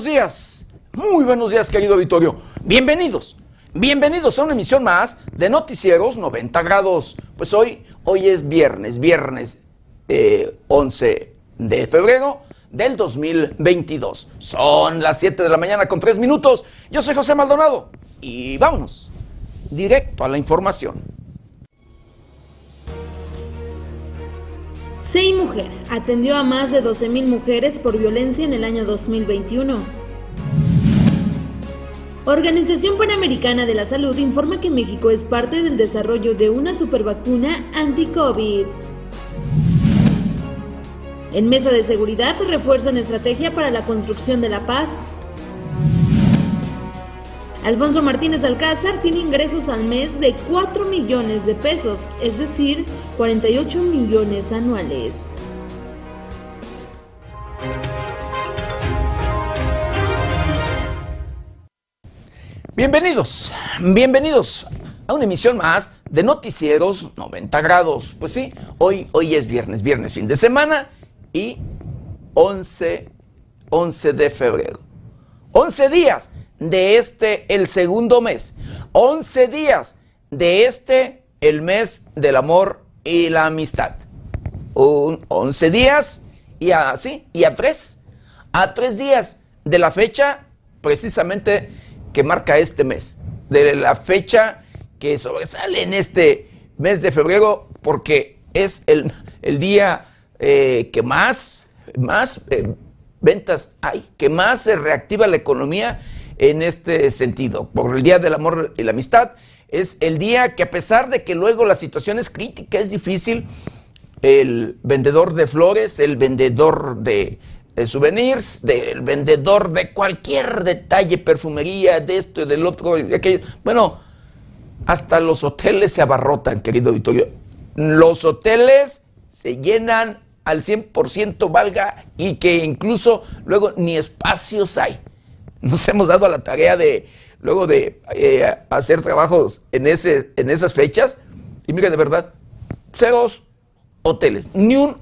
buenos días, muy buenos días querido auditorio. Bienvenidos, bienvenidos a una emisión más de Noticieros 90 grados. Pues hoy, hoy es viernes, viernes 11 eh, de febrero del 2022. Son las 7 de la mañana con 3 minutos. Yo soy José Maldonado y vámonos directo a la información. SEI Mujer atendió a más de 12.000 mujeres por violencia en el año 2021. Organización Panamericana de la Salud informa que México es parte del desarrollo de una supervacuna anti-COVID. En Mesa de Seguridad refuerzan estrategia para la construcción de la paz. Alfonso Martínez Alcázar tiene ingresos al mes de 4 millones de pesos, es decir, 48 millones anuales. Bienvenidos, bienvenidos a una emisión más de Noticieros 90 grados. Pues sí, hoy, hoy es viernes, viernes, fin de semana y 11, 11 de febrero. 11 días de este, el segundo mes. 11 días de este, el mes del amor y la amistad. Un, 11 días y así, y a tres. A tres días de la fecha precisamente que marca este mes. De la fecha que sobresale en este mes de febrero porque es el, el día eh, que más, más eh, ventas hay, que más se reactiva la economía en este sentido. Por el Día del Amor y la Amistad es el día que a pesar de que luego la situación es crítica, es difícil, el vendedor de flores, el vendedor de, souvenirs, del vendedor de cualquier detalle, perfumería, de esto y del otro, de aquello. Bueno, hasta los hoteles se abarrotan, querido Victorio. Los hoteles se llenan al 100% valga y que incluso luego ni espacios hay nos hemos dado a la tarea de, luego de eh, hacer trabajos en, ese, en esas fechas, y miren, de verdad, ceros hoteles, ni, un,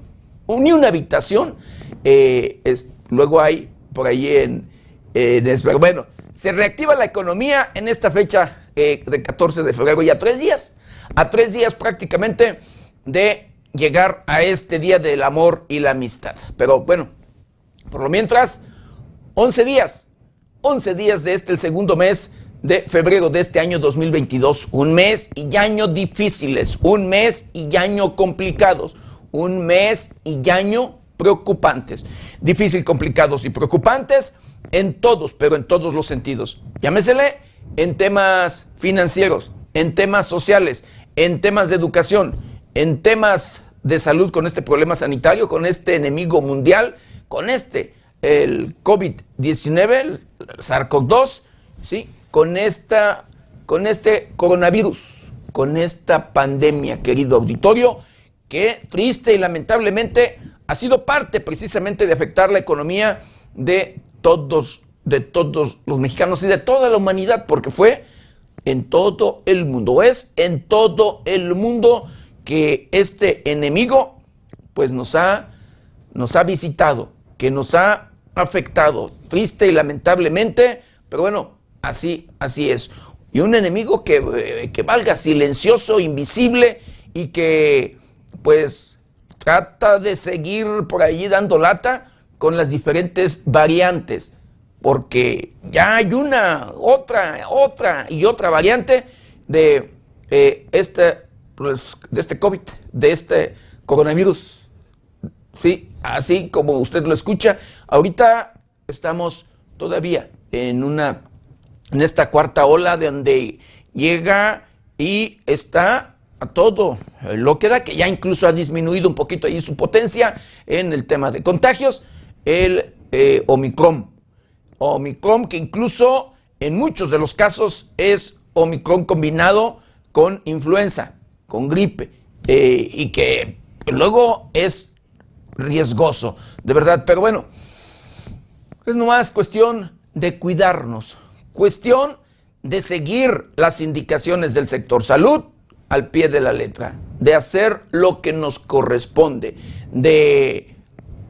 ni una habitación, eh, es, luego hay por ahí en, en bueno, se reactiva la economía en esta fecha eh, de 14 de febrero y a tres días, a tres días prácticamente de llegar a este día del amor y la amistad. Pero bueno, por lo mientras, 11 días 11 días de este, el segundo mes de febrero de este año 2022. Un mes y año difíciles, un mes y año complicados, un mes y año preocupantes. Difícil, complicados y preocupantes en todos, pero en todos los sentidos. Llámesele en temas financieros, en temas sociales, en temas de educación, en temas de salud con este problema sanitario, con este enemigo mundial, con este el COVID-19, el SARS-CoV-2, ¿sí? con, con este coronavirus, con esta pandemia, querido auditorio, que triste y lamentablemente ha sido parte precisamente de afectar la economía de todos, de todos los mexicanos y de toda la humanidad, porque fue en todo el mundo, es en todo el mundo que este enemigo pues nos ha, nos ha visitado, que nos ha afectado, triste y lamentablemente, pero bueno, así, así es. Y un enemigo que, eh, que valga silencioso, invisible y que pues trata de seguir por allí dando lata con las diferentes variantes, porque ya hay una, otra, otra y otra variante de, eh, este, pues, de este COVID, de este coronavirus. Sí, así como usted lo escucha. Ahorita estamos todavía en una en esta cuarta ola de donde llega y está a todo lo que da, que ya incluso ha disminuido un poquito ahí su potencia en el tema de contagios, el eh, Omicron. Omicron que incluso en muchos de los casos es Omicron combinado con influenza, con gripe, eh, y que luego es riesgoso, de verdad. Pero bueno, es nomás cuestión de cuidarnos, cuestión de seguir las indicaciones del sector salud al pie de la letra, de hacer lo que nos corresponde, de,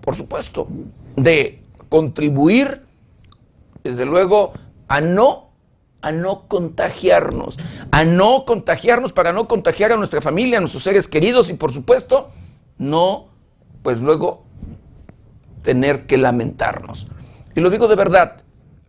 por supuesto, de contribuir desde luego, a no, a no contagiarnos, a no contagiarnos para no contagiar a nuestra familia, a nuestros seres queridos y por supuesto, no, pues luego tener que lamentarnos. Y lo digo de verdad,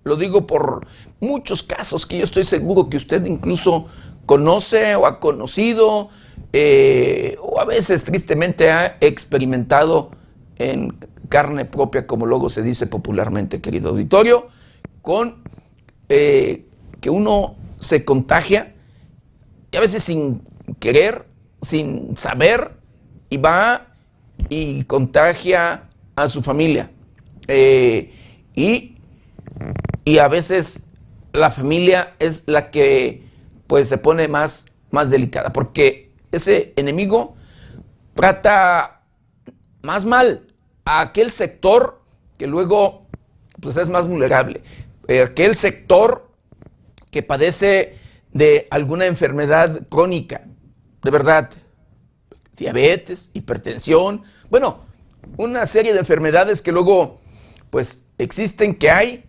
lo digo por muchos casos que yo estoy seguro que usted incluso conoce o ha conocido eh, o a veces tristemente ha experimentado en carne propia, como luego se dice popularmente, querido auditorio, con eh, que uno se contagia y a veces sin querer, sin saber, y va y contagia a su familia. Eh, y, y, a veces la familia es la que pues se pone más, más delicada, porque ese enemigo trata más mal a aquel sector que luego pues es más vulnerable, eh, aquel sector que padece de alguna enfermedad crónica, de verdad, diabetes, hipertensión, bueno, una serie de enfermedades que luego pues existen, que hay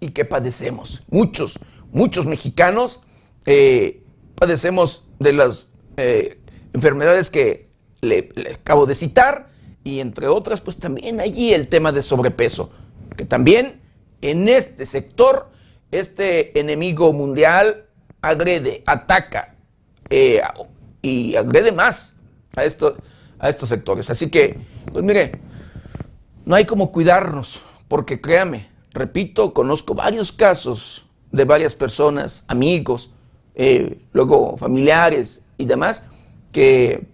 y que padecemos. Muchos, muchos mexicanos eh, padecemos de las eh, enfermedades que le, acabo de citar y entre otras pues también allí el tema de sobrepeso, que también en este sector este enemigo mundial agrede, ataca eh, y agrede más a, a estos sectores. Así que, pues mire, no hay como cuidarnos, porque créame, repito, conozco varios casos de varias personas, amigos, eh, luego familiares y demás, que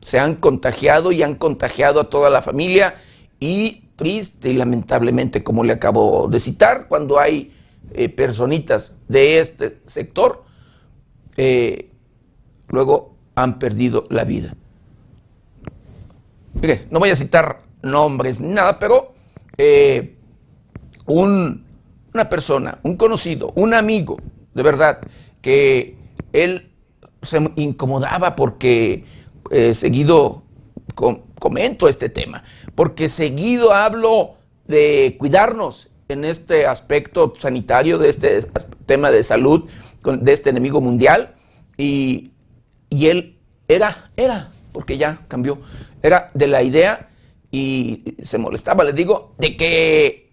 se han contagiado y han contagiado a toda la familia y triste y lamentablemente, como le acabo de citar, cuando hay eh, personitas de este sector, eh, luego han perdido la vida. Mire, no voy a citar nombres ni nada, pero eh, una persona, un conocido, un amigo, de verdad, que él se incomodaba porque seguido comento este tema, porque seguido hablo de cuidarnos en este aspecto sanitario, de este tema de salud, de este enemigo mundial, y, él era, era, porque ya cambió, era de la idea y se molestaba, le digo, de que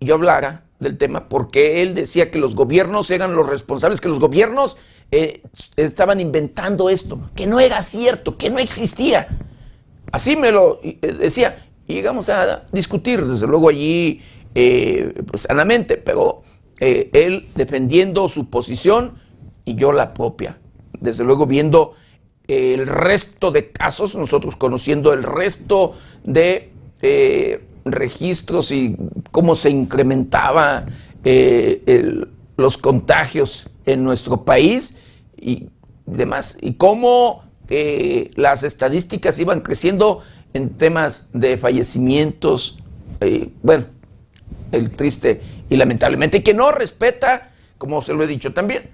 yo hablara del tema, porque él decía que los gobiernos eran los responsables, que los gobiernos eh, estaban inventando esto, que no era cierto, que no existía. Así me lo eh, decía. Y llegamos a discutir, desde luego allí eh, pues, sanamente, pero eh, él defendiendo su posición y yo la propia. Desde luego viendo el resto de casos, nosotros conociendo el resto de eh, registros y cómo se incrementaba los contagios en nuestro país y demás, y cómo las estadísticas iban creciendo en temas de fallecimientos, bueno, el triste y lamentablemente, que no respeta, como se lo he dicho también,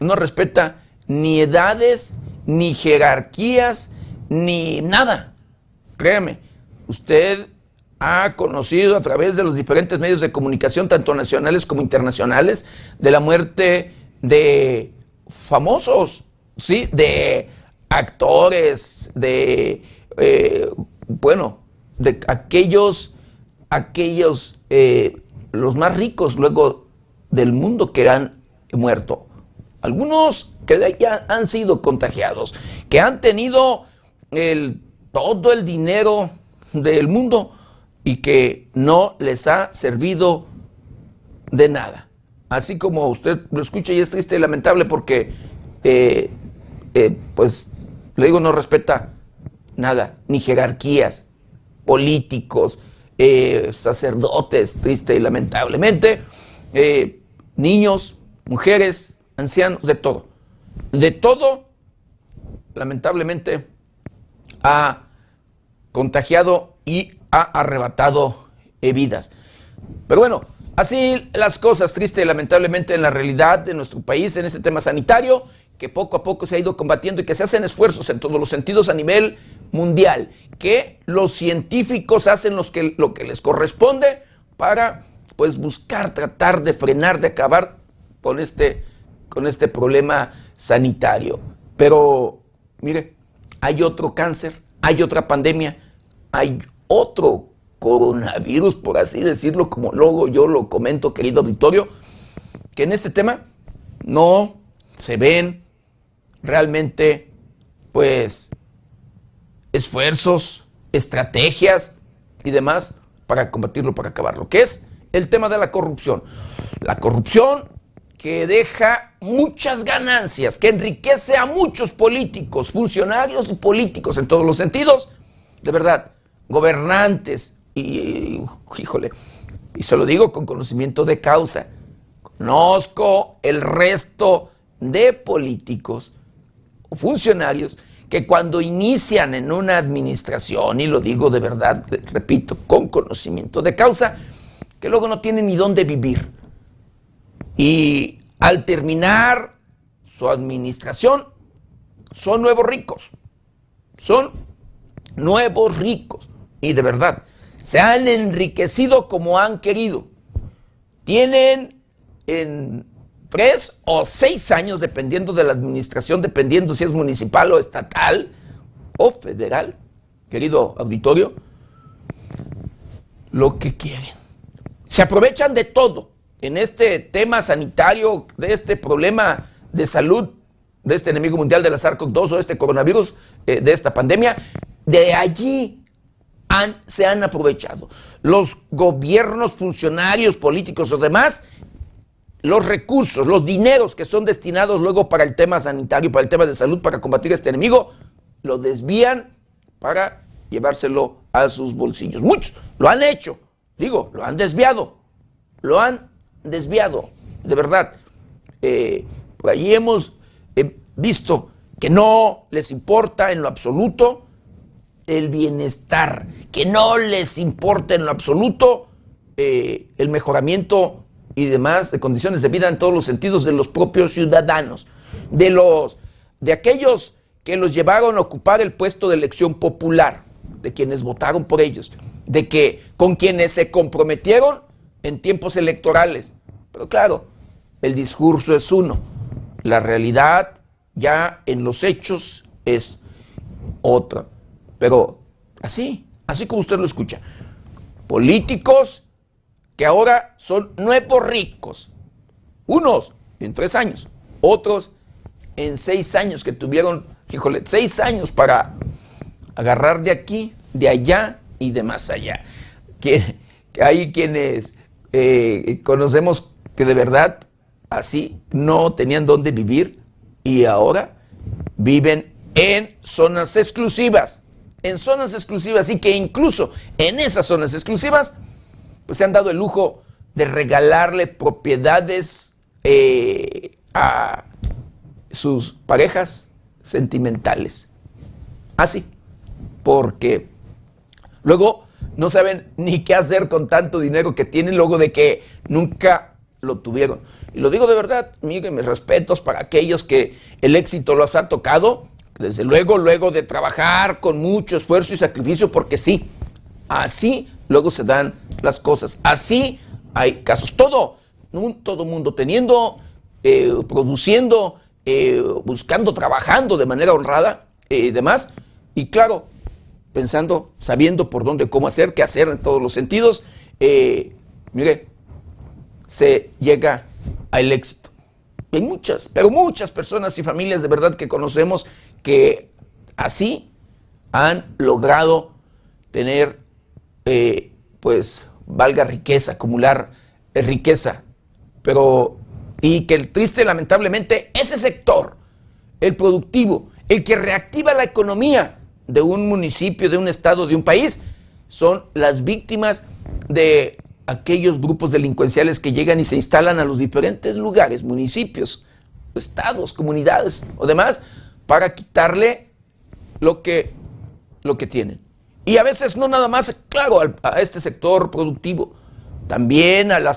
no respeta ni edades, ni jerarquías, ni nada. Créame, usted ha conocido a través de los diferentes medios de comunicación, tanto nacionales como internacionales, de la muerte de famosos, ¿sí? De actores, de, eh, bueno, de aquellos, aquellos eh, los más ricos luego del mundo que han muerto. Algunos que ya han sido contagiados, que han tenido el, todo el dinero del mundo y que no les ha servido de nada. Así como usted lo escucha y es triste y lamentable porque, eh, eh, pues, le digo, no respeta nada, ni jerarquías, políticos, eh, sacerdotes, triste y lamentablemente, niños, mujeres, ancianos, de todo. De todo, lamentablemente, ha contagiado y ha arrebatado vidas. Pero bueno, así las cosas, triste y lamentablemente, en la realidad de nuestro país, en este tema sanitario, que poco a poco se ha ido combatiendo y que se hacen esfuerzos en todos los sentidos a nivel mundial, que los científicos hacen que, lo que les corresponde para pues buscar, tratar de frenar, de acabar con este, con este problema sanitario. Pero, mire, hay otro cáncer, hay otra pandemia, hay otro coronavirus, por así decirlo, como luego yo lo comento, querido auditorio, que en este tema no se ven realmente, pues, esfuerzos, estrategias y demás para combatirlo, para acabarlo, que es el tema de la corrupción. La corrupción que deja muchas ganancias, que enriquece a muchos políticos, funcionarios y políticos en todos los sentidos, de verdad, gobernantes, y, híjole, y se lo digo con conocimiento de causa, conozco el resto de políticos o funcionarios que cuando inician en una administración, y lo digo de verdad, repito, con conocimiento de causa, que luego no tienen ni dónde vivir. Y al terminar su administración, son nuevos ricos. Son nuevos ricos. Y de verdad, se han enriquecido como han querido. Tienen en tres o seis años, dependiendo de la administración, dependiendo si es municipal o estatal o federal, querido auditorio, lo que quieren. Se aprovechan de todo en este tema sanitario, de este problema de salud, de este enemigo mundial de la SARS-CoV-2 o este coronavirus, eh, de esta pandemia. De allí se han aprovechado. Los gobiernos, funcionarios, políticos o demás los recursos, los dineros que son destinados luego para el tema sanitario, para el tema de salud, para combatir a este enemigo, lo desvían para llevárselo a sus bolsillos. Muchos lo han hecho, digo, lo han desviado, lo han desviado, de verdad. Eh, por allí hemos eh, visto que no les importa en lo absoluto el bienestar, que no les importa en lo absoluto eh, el mejoramiento y demás de condiciones de vida en todos los sentidos de los propios ciudadanos, de los de aquellos que los llevaron a ocupar el puesto de elección popular, de quienes votaron por ellos, de que con quienes se comprometieron en tiempos electorales. Pero claro, el discurso es uno, la realidad ya en los hechos es otra. Pero así, así como usted lo escucha, políticos que ahora son nuevos ricos. Unos en tres años, otros en seis años que tuvieron, híjole, seis años para agarrar de aquí, de allá y de más allá. Que, hay quienes eh, conocemos que de verdad así no tenían dónde vivir y ahora viven en zonas exclusivas, en zonas exclusivas y que incluso en esas zonas exclusivas pues se han dado el lujo de regalarle propiedades eh, a sus parejas sentimentales. Así, porque luego no saben ni qué hacer con tanto dinero que tienen luego de que nunca lo tuvieron. Y lo digo de verdad, miren, mis respetos para aquellos que el éxito los ha tocado, desde luego, luego de trabajar con mucho esfuerzo y sacrificio, porque sí, así luego se dan las cosas. Así hay casos. Todo, todo mundo teniendo, eh, produciendo, eh, buscando, trabajando de manera honrada y demás. Y claro, pensando, sabiendo por dónde, cómo hacer, qué hacer en todos los sentidos. Eh, mire, se llega al éxito. Hay muchas, pero muchas personas y familias de verdad que conocemos que así han logrado tener eh, pues valga riqueza, acumular riqueza. Pero, y que el triste, lamentablemente, ese sector, el productivo, el que reactiva la economía de un municipio, de un estado, de un país, son las víctimas de aquellos grupos delincuenciales que llegan y se instalan a los diferentes lugares, municipios, estados, comunidades o demás, para quitarle lo que, lo que tienen. Y a veces no nada más, claro, a este sector productivo, también a la,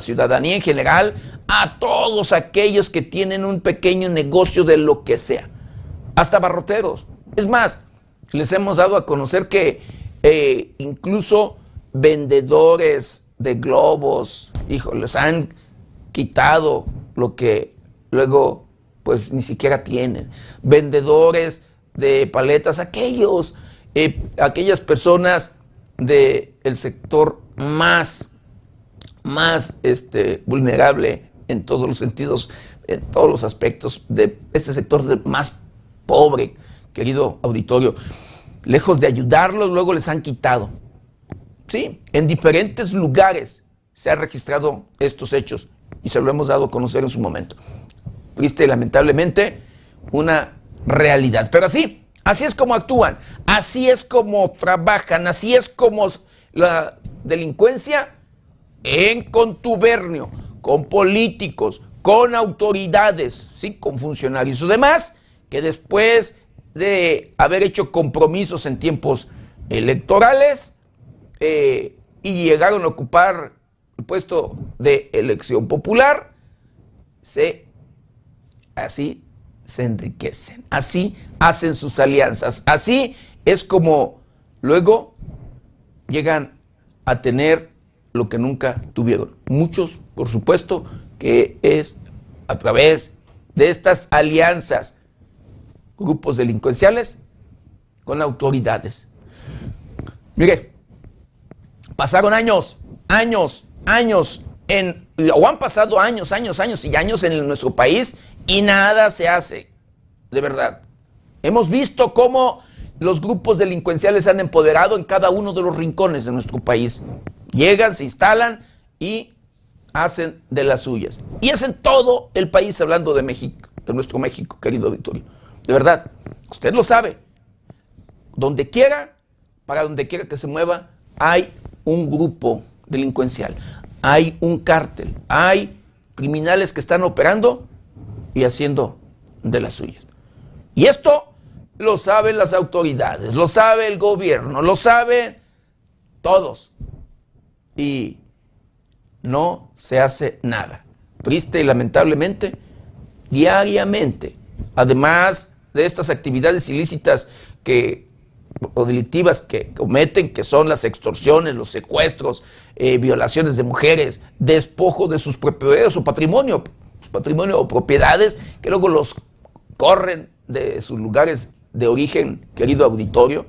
ciudadanía en general, a todos aquellos que tienen un pequeño negocio de lo que sea, hasta barroteros. Es más, les hemos dado a conocer que eh, incluso vendedores de globos, hijo, les han quitado lo que luego pues ni siquiera tienen. Vendedores de paletas, aquellos, eh, aquellas personas del sector más, más este, vulnerable en todos los sentidos, en todos los aspectos de este sector más pobre, querido auditorio. Lejos de ayudarlos, luego les han quitado. Sí, en diferentes lugares se han registrado estos hechos y se lo hemos dado a conocer en su momento. Triste lamentablemente una realidad. Pero así, así es como actúan, así es como trabajan, así es como la delincuencia en contubernio con políticos, con autoridades, ¿sí? con funcionarios y demás, que después de haber hecho compromisos en tiempos electorales eh, y llegaron a ocupar el puesto de elección popular, se, así se enriquecen, así hacen sus alianzas, así es como luego llegan a tener lo que nunca tuvieron. Muchos, por supuesto, que es a través de estas alianzas, grupos delincuenciales con autoridades. Mire, pasaron años, años, años, en, o han pasado años, años, años y años en nuestro país y nada se hace, de verdad. Hemos visto cómo los grupos delincuenciales se han empoderado en cada uno de los rincones de nuestro país. Llegan, se instalan y hacen de las suyas. Y es en todo el país, hablando de México, de nuestro México, querido auditorio. De verdad, usted lo sabe. Donde quiera, para donde quiera que se mueva, hay un grupo delincuencial, hay un cártel, hay criminales que están operando y haciendo de las suyas. Y esto lo saben las autoridades, lo sabe el gobierno, lo saben todos. Y no se hace nada. Triste y lamentablemente, diariamente, además de estas actividades ilícitas que, o delictivas que cometen, que son las extorsiones, los secuestros, eh, violaciones de mujeres, despojo de sus propiedades o patrimonio, su patrimonio o propiedades, que luego los corren de sus lugares de origen, querido auditorio,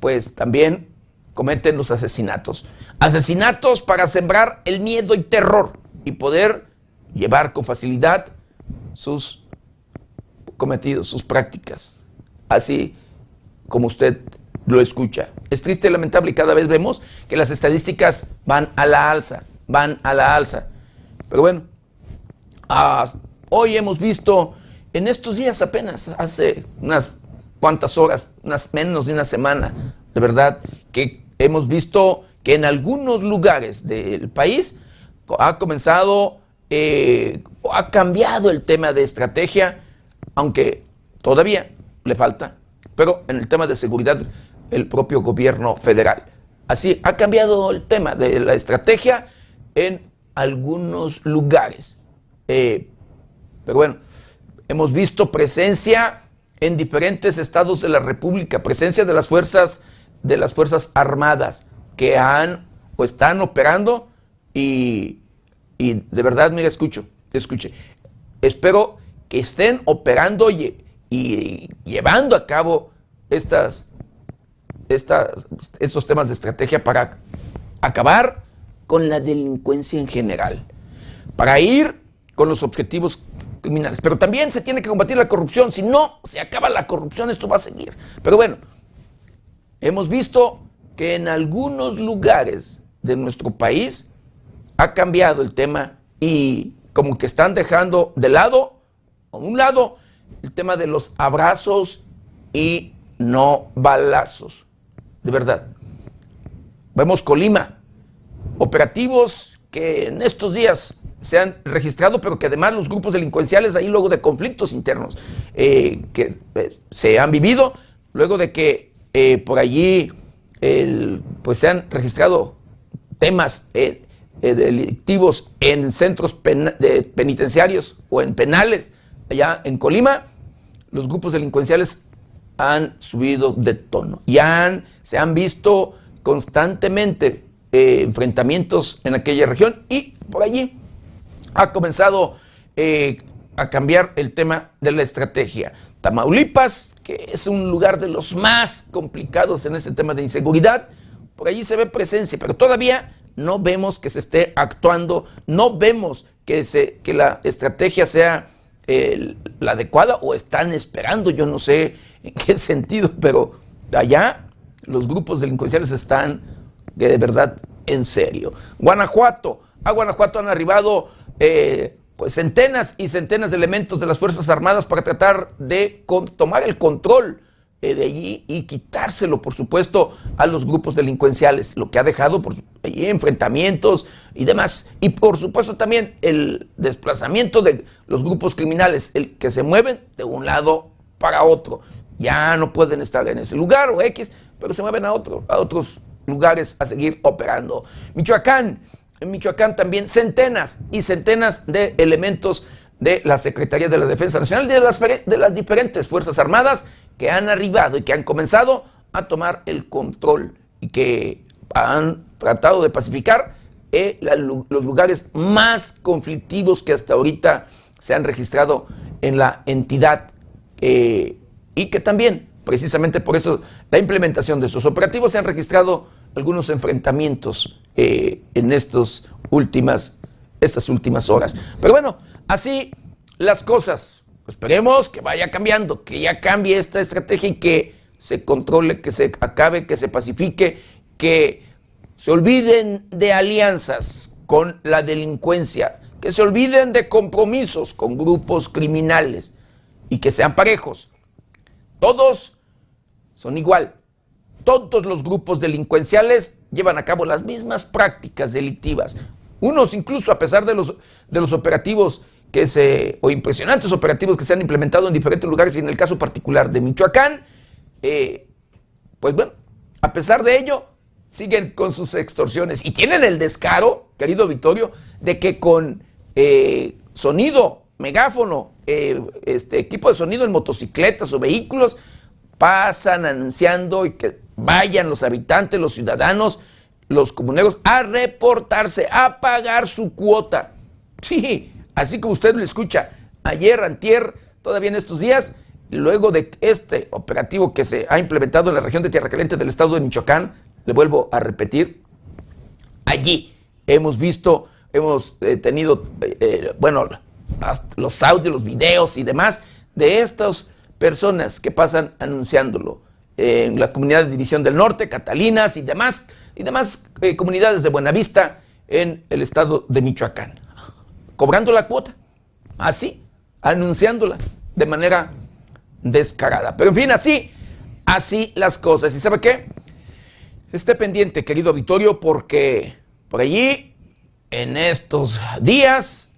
pues también cometen los asesinatos. Asesinatos para sembrar el miedo y terror y poder llevar con facilidad sus cometidos, sus prácticas. Así como usted lo escucha. Es triste y lamentable y cada vez vemos que las estadísticas van a la alza, van a la alza. Pero bueno, hoy hemos visto en estos días apenas, hace unas cuantas horas, unas menos de una semana, de verdad, que hemos visto que en algunos lugares del país ha comenzado, eh, ha cambiado el tema de estrategia, aunque todavía le falta, pero en el tema de seguridad, el propio gobierno federal. Así, ha cambiado el tema de la estrategia en algunos lugares. Eh, pero bueno, Hemos visto presencia en diferentes estados de la República, presencia de las fuerzas de las fuerzas armadas que han o están operando y, de verdad, mira, escucho, escuche. Espero que estén operando y, llevando a cabo estas, estos temas de estrategia para acabar con la delincuencia en general, para ir con los objetivos criminales. Pero también se tiene que combatir la corrupción. Si no se acaba la corrupción, esto va a seguir. Pero bueno, hemos visto que en algunos lugares de nuestro país ha cambiado el tema y como que están dejando de lado, a un lado, el tema de los abrazos y no balazos. De verdad. Vemos Colima, operativos que en estos días se han registrado, pero que además los grupos delincuenciales ahí luego de conflictos internos eh, que eh, se han vivido, luego de que eh, por allí pues se han registrado temas delictivos en centros penitenciarios o en penales allá en Colima, los grupos delincuenciales han subido de tono y se han visto constantemente eh, enfrentamientos en aquella región y por allí ha comenzado eh, a cambiar el tema de la estrategia. Tamaulipas, que es un lugar de los más complicados en este tema de inseguridad, por allí se ve presencia, pero todavía no vemos que se esté actuando, no vemos que, se, que la estrategia sea la adecuada o están esperando, yo no sé en qué sentido, pero allá los grupos delincuenciales están de verdad en serio. Guanajuato, a Guanajuato han arribado eh, pues centenas y centenas de elementos de las Fuerzas Armadas para tratar de tomar el control de allí y quitárselo, por supuesto, a los grupos delincuenciales, lo que ha dejado por allí enfrentamientos y demás. Y por supuesto también el desplazamiento de los grupos criminales, el que se mueven de un lado para otro. Ya no pueden estar en ese lugar o X, pero se mueven a, otro, a otros lugares a seguir operando. Michoacán, en Michoacán también centenas y centenas de elementos de la Secretaría de la Defensa Nacional y de las, de las diferentes Fuerzas Armadas que han arribado y que han comenzado a tomar el control y que han tratado de pacificar eh, los lugares más conflictivos que hasta ahorita se han registrado en la entidad eh, y que también, precisamente por eso, la implementación de estos operativos se han registrado algunos enfrentamientos eh, en estos últimas, estas últimas horas. Pero bueno, así las cosas. Esperemos que vaya cambiando, que ya cambie esta estrategia y que se controle, que se acabe, que se pacifique, que se olviden de alianzas con la delincuencia, que se olviden de compromisos con grupos criminales y que sean parejos. Todos son igual, todos los grupos delincuenciales llevan a cabo las mismas prácticas delictivas. Unos incluso a pesar de los, de los operativos que se, o impresionantes operativos que se han implementado en diferentes lugares y en el caso particular de Michoacán, eh, pues bueno, a pesar de ello, siguen con sus extorsiones. Y tienen el descaro, querido Victorio, de que con eh, sonido, megáfono, eh, este equipo de sonido en motocicletas o vehículos, pasan anunciando y que vayan los habitantes, los ciudadanos, los comuneros a reportarse, a pagar su cuota. Sí, así como usted lo escucha, ayer, antier, todavía en estos días, luego de este operativo que se ha implementado en la región de Tierra Caliente del estado de Michoacán, le vuelvo a repetir, allí hemos visto, hemos eh, tenido, eh, eh, bueno, los audios, los videos y demás de estas personas que pasan anunciándolo en la comunidad de División del Norte, Catalinas y demás, y demás eh, comunidades de Buenavista en el estado de Michoacán, cobrando la cuota, así, anunciándola de manera descarada. Pero en fin, así, así las cosas. ¿Y sabe qué? Esté pendiente, querido auditorio, porque por allí, en estos días,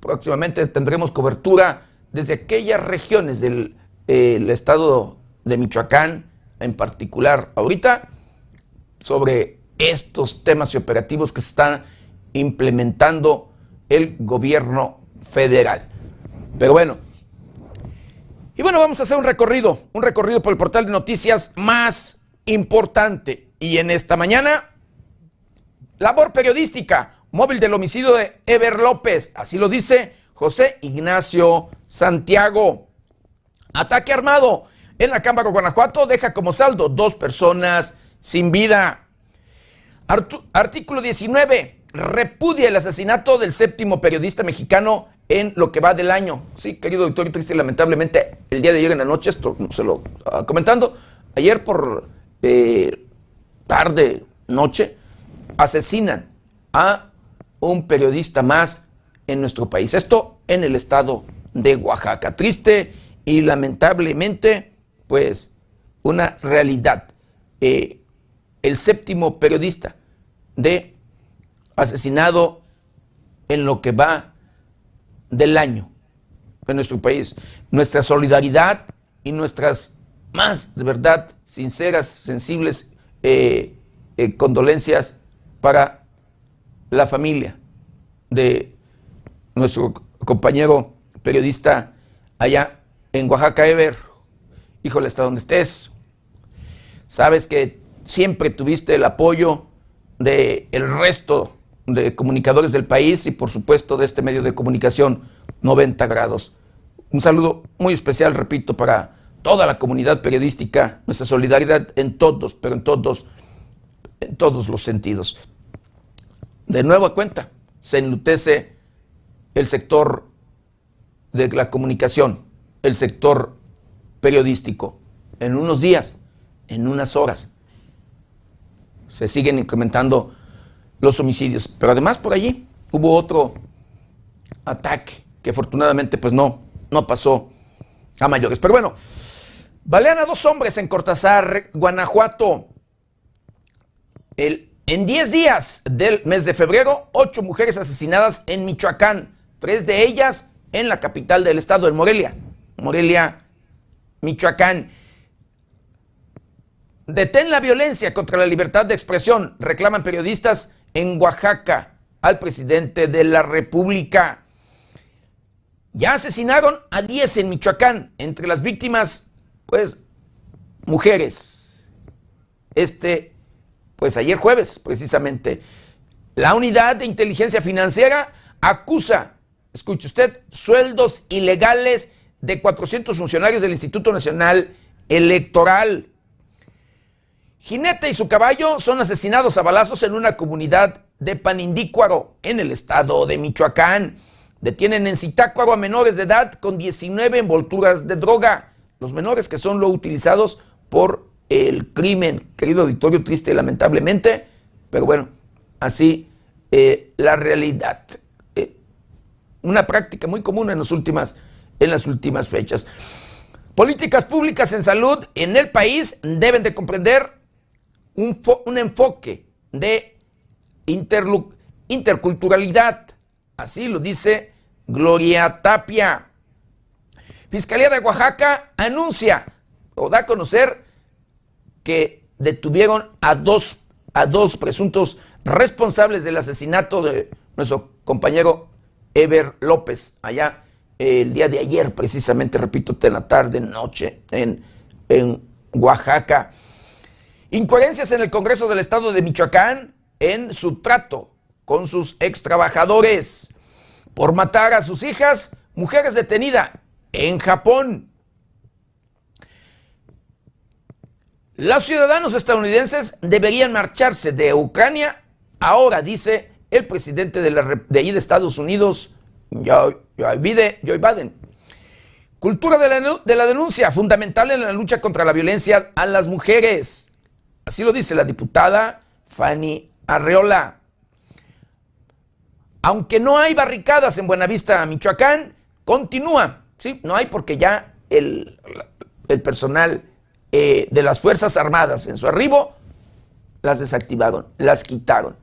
próximamente tendremos cobertura desde aquellas regiones del estado de Michoacán en particular ahorita sobre estos temas y operativos que están implementando el gobierno federal. Pero bueno, y bueno, vamos a hacer un recorrido, un recorrido por el portal de noticias más importante. Y en esta mañana, labor periodística, móvil del homicidio de Ever López, así lo dice José Ignacio Santiago. Ataque armado en la Cámara Guanajuato deja como saldo dos personas sin vida. artículo 19. Repudia el asesinato del séptimo periodista mexicano en lo que va del año. Sí, querido doctor, triste lamentablemente el día de ayer en la noche, esto se lo comentando, ayer por eh, tarde, noche, asesinan a un periodista más en nuestro país. Esto en el estado de Oaxaca. Triste y lamentablemente pues una realidad. Eh, el séptimo periodista de asesinado en lo que va del año en nuestro país. Nuestra solidaridad y nuestras más de verdad sinceras, sensibles eh, eh, condolencias para la familia de nuestro compañero periodista allá en Oaxaca, Ever híjole, hasta donde estés. Sabes que siempre tuviste el apoyo del el resto de comunicadores del país y por supuesto de este medio de comunicación 90 grados. Un saludo muy especial, repito, para toda la comunidad periodística, nuestra solidaridad en todos, pero en todos, en todos los sentidos. De nuevo a cuenta, se enlutece el sector de la comunicación, el sector periodístico. En unos días, en unas horas, se siguen incrementando los homicidios. Pero además por allí hubo otro ataque que afortunadamente pues no, no pasó a mayores. Pero bueno, balean a dos hombres en Cortázar, Guanajuato. El, en 10 días del mes de febrero, ocho mujeres asesinadas en Michoacán, tres de ellas en la capital del estado, en Morelia. Morelia, Michoacán. Detén la violencia contra la libertad de expresión, reclaman periodistas en Oaxaca al presidente de la República. Ya asesinaron a 10 en Michoacán, entre las víctimas, pues, mujeres. Este, pues ayer jueves, precisamente, la unidad de inteligencia financiera acusa, escuche usted, sueldos ilegales de 400 funcionarios del Instituto Nacional Electoral. Jinete y su caballo son asesinados a balazos en una comunidad de Panindícuaro, en el estado de Michoacán. Detienen en Zitácuaro a menores de edad con 19 envolturas de droga. Los menores que son lo utilizados por el crimen, querido auditorio, triste lamentablemente, pero bueno, así eh, la realidad. Eh, una práctica muy común en, las últimas, en las últimas fechas. Políticas públicas en salud en el país deben de comprender un, enfoque de interculturalidad. Así lo dice Gloria Tapia. Fiscalía de Oaxaca anuncia o da a conocer que detuvieron a dos, a dos presuntos responsables del asesinato de nuestro compañero Ever López, allá el día de ayer, precisamente, repito, de la tarde, noche, en, en Oaxaca. Incoherencias en el Congreso del Estado de Michoacán en su trato con sus ex trabajadores por matar a sus hijas, mujeres detenidas en Japón. Los ciudadanos estadounidenses deberían marcharse de Ucrania ahora, dice el presidente de, la, de Estados Unidos, Joe, Biden. Cultura de la denuncia, fundamental en la lucha contra la violencia a las mujeres. Así lo dice la diputada Fanny Arreola. Aunque no hay barricadas en Buenavista, Michoacán, continúa. ¿sí? No hay porque ya el, personal eh, de las Fuerzas Armadas en su arribo las desactivaron, las quitaron.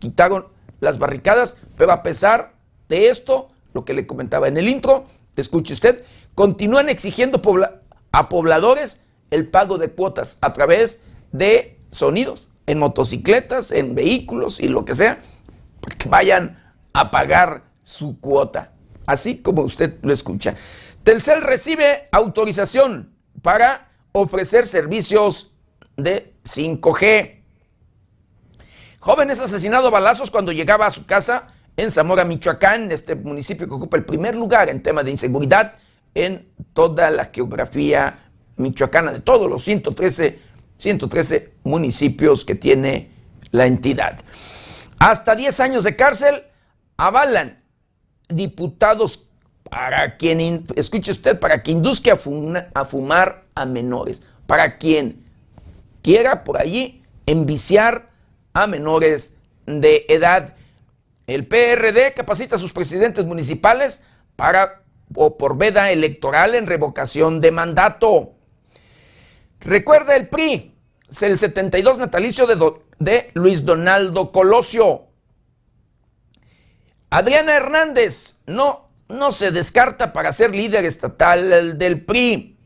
Quitaron las barricadas, pero a pesar de esto, lo que le comentaba en el intro, escuche usted, continúan exigiendo a pobladores el pago de cuotas a través de sonidos en motocicletas, en vehículos y lo que sea, que vayan a pagar su cuota, así como usted lo escucha. Telcel recibe autorización para ofrecer servicios de 5G. Joven es asesinado a balazos cuando llegaba a su casa en Zamora, Michoacán, este municipio que ocupa el primer lugar en tema de inseguridad en toda la geografía michoacana, de todos los 113 113 municipios que tiene la entidad. Hasta 10 años de cárcel avalan diputados para quien, escuche usted, para quien induzca a, a fumar a menores, para quien quiera por allí enviciar a menores de edad. El PRD capacita a sus presidentes municipales para o por veda electoral en revocación de mandato. Recuerda el PRI, el 72 natalicio de, Luis Donaldo Colosio. Adriana Hernández no, no se descarta para ser líder estatal del PRI.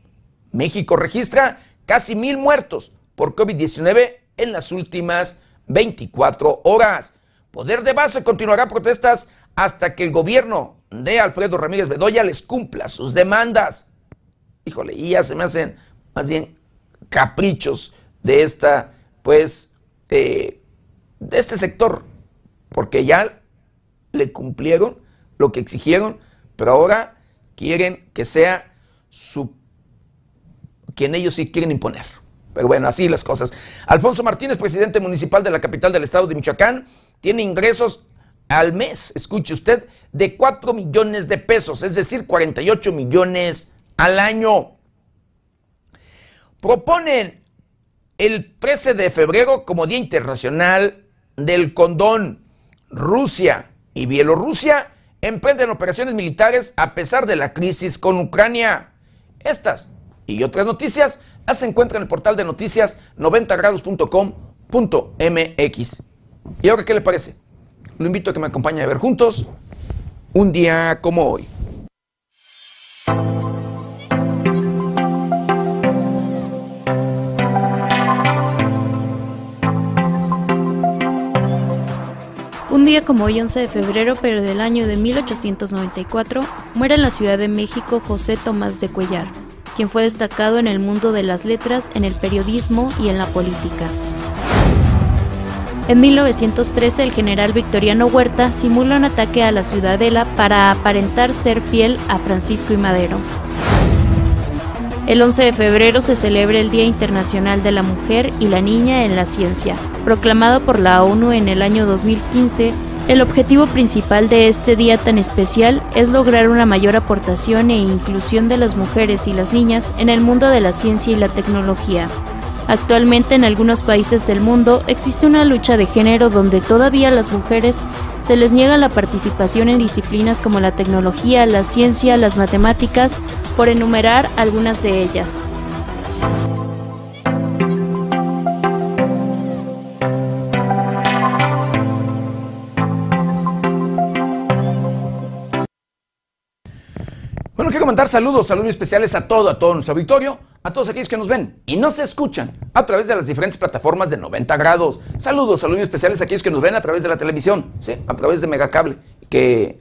México registra casi mil muertos por COVID-19 en las últimas 24 horas. Poder de base continuará protestas hasta que el gobierno de Alfredo Ramírez Bedoya les cumpla sus demandas. Híjole, y ya se me hacen más bien caprichos de esta, pues, eh, de este sector, porque ya le cumplieron lo que exigieron, pero ahora quieren que sea su quien ellos sí quieren imponer. Pero bueno, así las cosas. Alfonso Martínez, presidente municipal de la capital del estado de Michoacán, tiene ingresos al mes, escuche usted, de 4 millones de pesos, es decir, 48 millones al año. Proponen el 13 de febrero como Día Internacional del Condón. Rusia y Bielorrusia emprenden operaciones militares a pesar de la crisis con Ucrania. Estas y otras noticias las encuentra en el portal de noticias 90grados.com.mx. ¿Y ahora qué le parece? Lo invito a que me acompañe a ver juntos un día como hoy. Un día como hoy, 11 de febrero, pero del año de 1894, muere en la Ciudad de México José Tomás de Cuellar, quien fue destacado en el mundo de las letras, en el periodismo y en la política. En 1913 el general Victoriano Huerta simula un ataque a la ciudadela para aparentar ser fiel a Francisco y Madero. El 11 de febrero se celebra el Día Internacional de la Mujer y la Niña en la Ciencia. Proclamado por la ONU en el año 2015, el objetivo principal de este día tan especial es lograr una mayor aportación e inclusión de las mujeres y las niñas en el mundo de la ciencia y la tecnología. Actualmente en algunos países del mundo existe una lucha de género donde todavía a las mujeres se les niega la participación en disciplinas como la tecnología, la ciencia, las matemáticas, por enumerar algunas de ellas. Bueno, quiero mandar saludos, saludos especiales a todo, a todo nuestro auditorio a todos aquellos que nos ven y no se escuchan a través de las diferentes plataformas de 90 grados. Saludos, saludos especiales a aquellos que nos ven a través de la televisión, ¿sí? a través de Megacable, que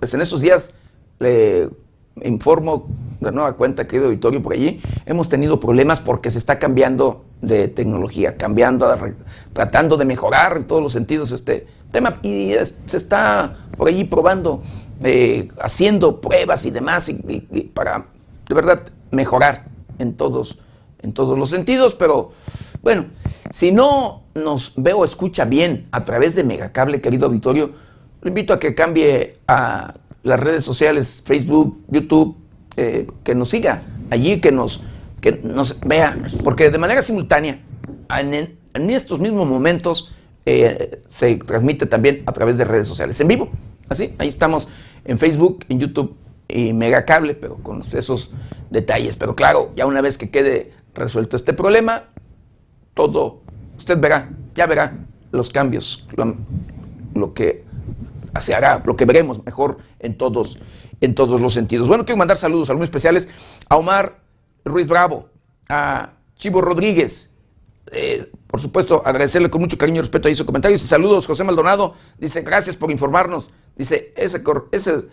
pues en esos días le informo de nueva cuenta, querido auditorio, por allí hemos tenido problemas porque se está cambiando de tecnología, cambiando, tratando de mejorar en todos los sentidos este tema y se está por allí probando, eh, haciendo pruebas y demás para de verdad mejorar en todos, en todos los sentidos, pero bueno, si no nos veo escucha bien a través de Megacable, querido auditorio, lo invito a que cambie a las redes sociales, Facebook, YouTube, eh, que nos siga allí, que nos, que nos vea, porque de manera simultánea, en, estos mismos momentos, eh, se transmite también a través de redes sociales en vivo. Así, ahí estamos en Facebook, en YouTube y Megacable, pero con esos detalles. Pero claro, ya una vez que quede resuelto este problema, todo, usted verá, ya verá los cambios, lo, que se hará, lo que veremos mejor en todos, en todos los sentidos. Bueno, quiero mandar saludos, saludos especiales a Omar Ruiz Bravo, a Chivo Rodríguez, eh, por supuesto, agradecerle con mucho cariño y respeto ahí su comentario. Dice, saludos, José Maldonado. Dice, gracias por informarnos. Dice, ese, ese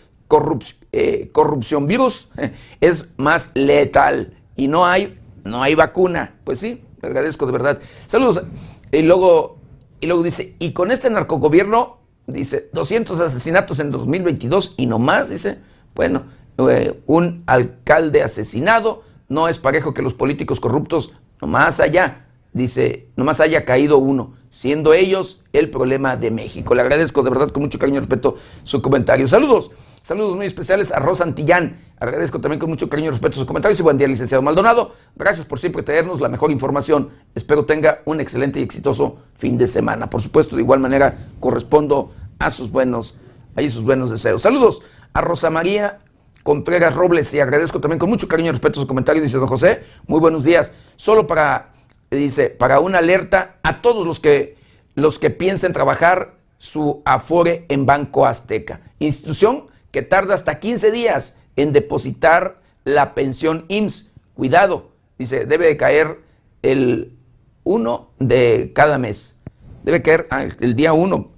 eh, corrupción virus es más letal y no hay, no hay vacuna. Pues sí, le agradezco de verdad. Saludos. Y luego, y luego dice, y con este narcogobierno, dice, 200 asesinatos en 2022 y no más, dice, bueno, eh, un alcalde asesinado, no es parejo que los políticos corruptos, no más allá, dice, no más haya caído uno, siendo ellos el problema de México. Le agradezco de verdad con mucho cariño y respeto su comentario. Saludos. Saludos muy especiales a Rosa Antillán. Agradezco también con mucho cariño y respeto sus comentarios y buen día, licenciado Maldonado. Gracias por siempre traernos la mejor información. Espero tenga un excelente y exitoso fin de semana. Por supuesto, de igual manera correspondo a sus buenos, a sus buenos deseos. Saludos a Rosa María Contreras Robles y agradezco también con mucho cariño y respeto su comentario. Dice don José, muy buenos días. Solo para, dice, para una alerta a todos los que, los que piensen trabajar su Afore en Banco Azteca. Institución que tarda hasta 15 días en depositar la pensión IMSS. Cuidado, dice, debe de caer el 1 de cada mes. Debe caer ah, el día 1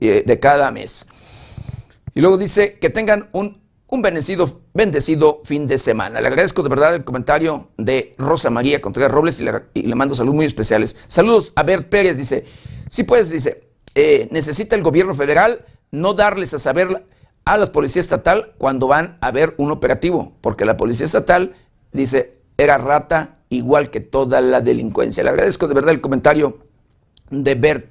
eh, de cada mes. Y luego dice que tengan un, un bendecido fin de semana. Le agradezco de verdad el comentario de Rosa María Contreras Robles y le, mando saludos muy especiales. Saludos a Bert Pérez, dice, sí puedes, dice, eh, necesita el gobierno federal no darles a saber a la policía estatal cuando van a ver un operativo, porque la policía estatal dice, era rata igual que toda la delincuencia. Le agradezco de verdad el comentario de Bert,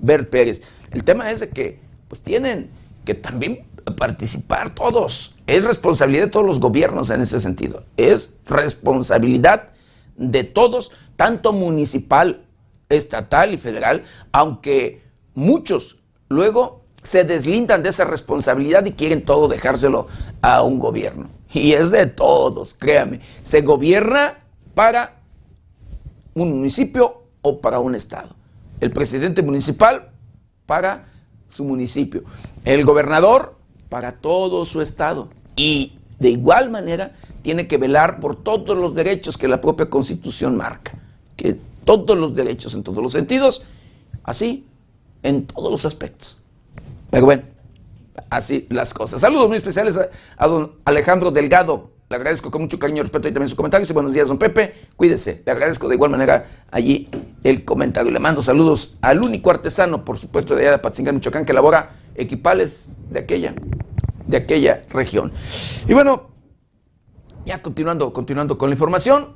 Bert Pérez. El tema es de que pues tienen que también participar todos. Es responsabilidad de todos los gobiernos en ese sentido. Es responsabilidad de todos, tanto municipal, estatal y federal, aunque muchos luego se deslindan de esa responsabilidad y quieren todo dejárselo a un gobierno. Y es de todos, créame. Se gobierna para un municipio o para un estado. El presidente municipal para su municipio. El gobernador para todo su estado. Y de igual manera tiene que velar por todos los derechos que la propia constitución marca. Que todos los derechos en todos los sentidos, así en todos los aspectos. Pero bueno, así las cosas. Saludos muy especiales a, don Alejandro Delgado. Le agradezco con mucho cariño, respeto y también su comentario. Dice buenos días, don Pepe. Cuídese. Le agradezco de igual manera allí el comentario. Le mando saludos al único artesano, por supuesto, de allá de Patzingán, Michoacán, que elabora equipales de aquella, de aquella región. Y bueno, ya continuando, continuando con la información,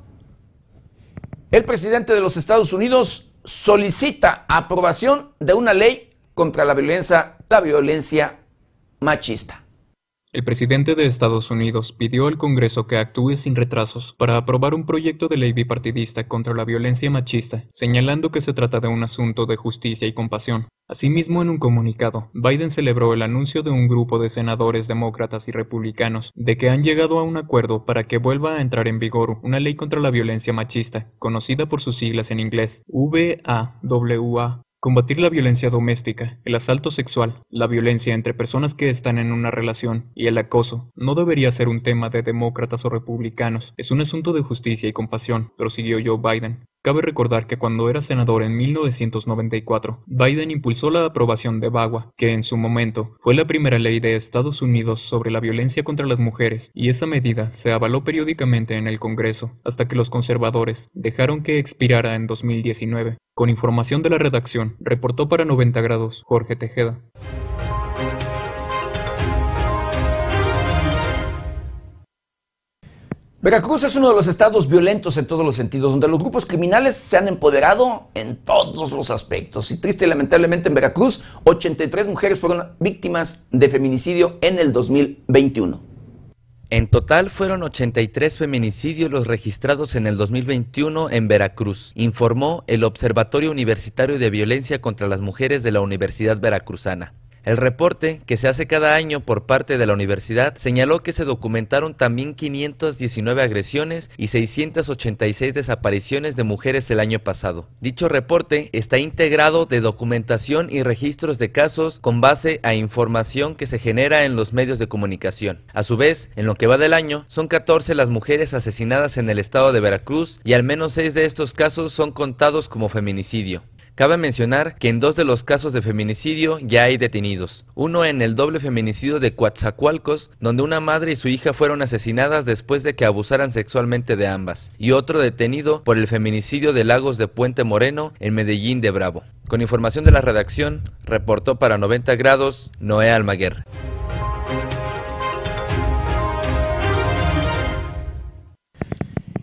el presidente de los Estados Unidos solicita aprobación de una ley contra la violencia, la violencia machista. El presidente de Estados Unidos pidió al Congreso que actúe sin retrasos para aprobar un proyecto de ley bipartidista contra la violencia machista, señalando que se trata de un asunto de justicia y compasión. Asimismo, en un comunicado, Biden celebró el anuncio de un grupo de senadores demócratas y republicanos de que han llegado a un acuerdo para que vuelva a entrar en vigor una ley contra la violencia machista, conocida por sus siglas en inglés VAWA, Combatir la violencia doméstica, el asalto sexual, la violencia entre personas que están en una relación y el acoso no debería ser un tema de demócratas o republicanos, es un asunto de justicia y compasión, prosiguió Joe Biden. Cabe recordar que cuando era senador en 1994, Biden impulsó la aprobación de VAWA, que en su momento fue la primera ley de Estados Unidos sobre la violencia contra las mujeres, y esa medida se avaló periódicamente en el Congreso hasta que los conservadores dejaron que expirara en 2019. Con información de la redacción, reportó para 90 grados Jorge Tejeda. Veracruz es uno de los estados violentos en todos los sentidos, donde los grupos criminales se han empoderado en todos los aspectos. Y triste y lamentablemente en Veracruz, 83 mujeres fueron víctimas de feminicidio en el 2021. En total fueron 83 feminicidios los registrados en el 2021 en Veracruz, informó el Observatorio Universitario de Violencia contra las Mujeres de la Universidad Veracruzana. El reporte, que se hace cada año por parte de la universidad, señaló que se documentaron también 519 agresiones y 686 desapariciones de mujeres el año pasado. Dicho reporte está integrado de documentación y registros de casos con base a información que se genera en los medios de comunicación. A su vez, en lo que va del año, son 14 las mujeres asesinadas en el estado de Veracruz y al menos 6 de estos casos son contados como feminicidio. Cabe mencionar que en dos de los casos de feminicidio ya hay detenidos. Uno en el doble feminicidio de Coatzacoalcos, donde una madre y su hija fueron asesinadas después de que abusaran sexualmente de ambas. Y otro detenido por el feminicidio de Lagos de Puente Moreno en Medellín de Bravo. Con información de la redacción, reportó para 90 grados Noé Almaguer.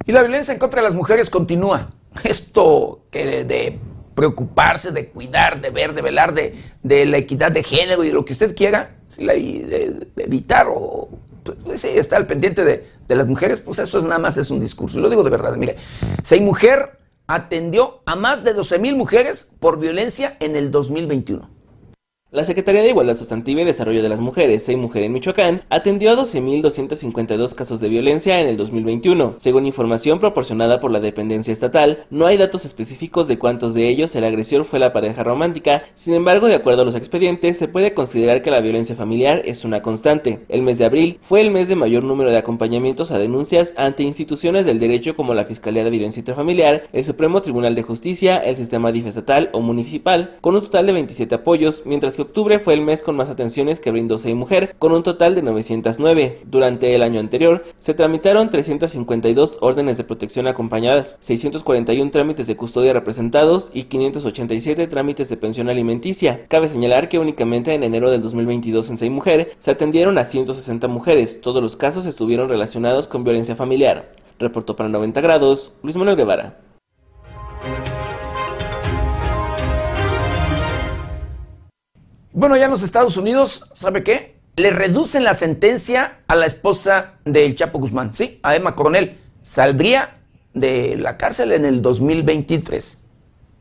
Y la violencia en contra de las mujeres continúa. Esto que de preocuparse, de cuidar, de ver, de velar de, de la equidad de género y de lo que usted quiera, de, evitar o pues, pues, sí, estar al pendiente de, de, las mujeres, pues eso es nada más es un discurso. Y lo digo de verdad, mire, si mujer atendió a más de 12 mil mujeres por violencia en el 2021. La Secretaría de Igualdad Sustantiva y Desarrollo de las Mujeres, SEI Mujer en Michoacán, atendió a 12.252 casos de violencia en el 2021. Según información proporcionada por la dependencia estatal, no hay datos específicos de cuántos de ellos el agresor fue la pareja romántica, sin embargo, de acuerdo a los expedientes, se puede considerar que la violencia familiar es una constante. El mes de abril fue el mes de mayor número de acompañamientos a denuncias ante instituciones del derecho como la Fiscalía de Violencia Intrafamiliar, el Supremo Tribunal de Justicia, el Sistema DIF estatal o municipal, con un total de 27 apoyos, mientras que octubre fue el mes con más atenciones que brindó SEI Mujer, con un total de 909. Durante el año anterior, se tramitaron 352 órdenes de protección acompañadas, 641 trámites de custodia representados y 587 trámites de pensión alimenticia. Cabe señalar que únicamente en enero del 2022 en SEI Mujer se atendieron a 160 mujeres. Todos los casos estuvieron relacionados con violencia familiar. Reportó para 90 grados Luis Manuel Guevara. Bueno, ya en los Estados Unidos, ¿sabe qué? Le reducen la sentencia a la esposa del Chapo Guzmán, ¿sí? A Emma Coronel. Saldría de la cárcel en el 2023.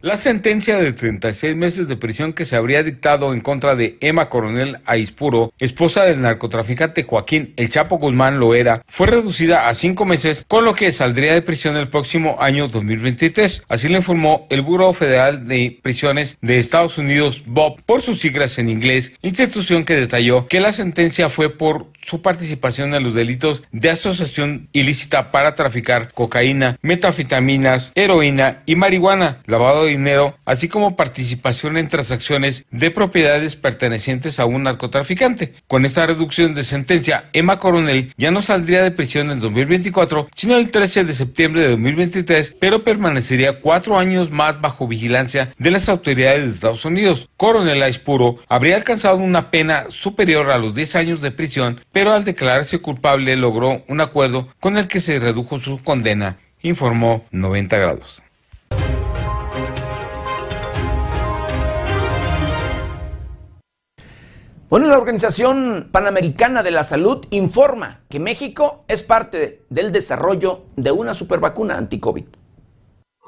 La sentencia de 36 meses de prisión que se habría dictado en contra de Emma Coronel Aispuro, esposa del narcotraficante Joaquín El Chapo Guzmán Loera, fue reducida a cinco meses, con lo que saldría de prisión el próximo año 2023. Así lo informó el Buró Federal de Prisiones de Estados Unidos, BOB, por sus siglas en inglés, institución que detalló que la sentencia fue por su participación en los delitos de asociación ilícita para traficar cocaína, metafitaminas, heroína y marihuana, lavado de dinero, así como participación en transacciones de propiedades pertenecientes a un narcotraficante. Con esta reducción de sentencia, Emma Coronel ya no saldría de prisión en 2024, sino el 13 de septiembre de 2023, pero permanecería cuatro años más bajo vigilancia de las autoridades de Estados Unidos. Coronel Aispuro habría alcanzado una pena superior a los 10 años de prisión, pero al declararse culpable logró un acuerdo con el que se redujo su condena, informó 90 grados. Bueno, la Organización Panamericana de la Salud informa que México es parte del desarrollo de una supervacuna anti-COVID.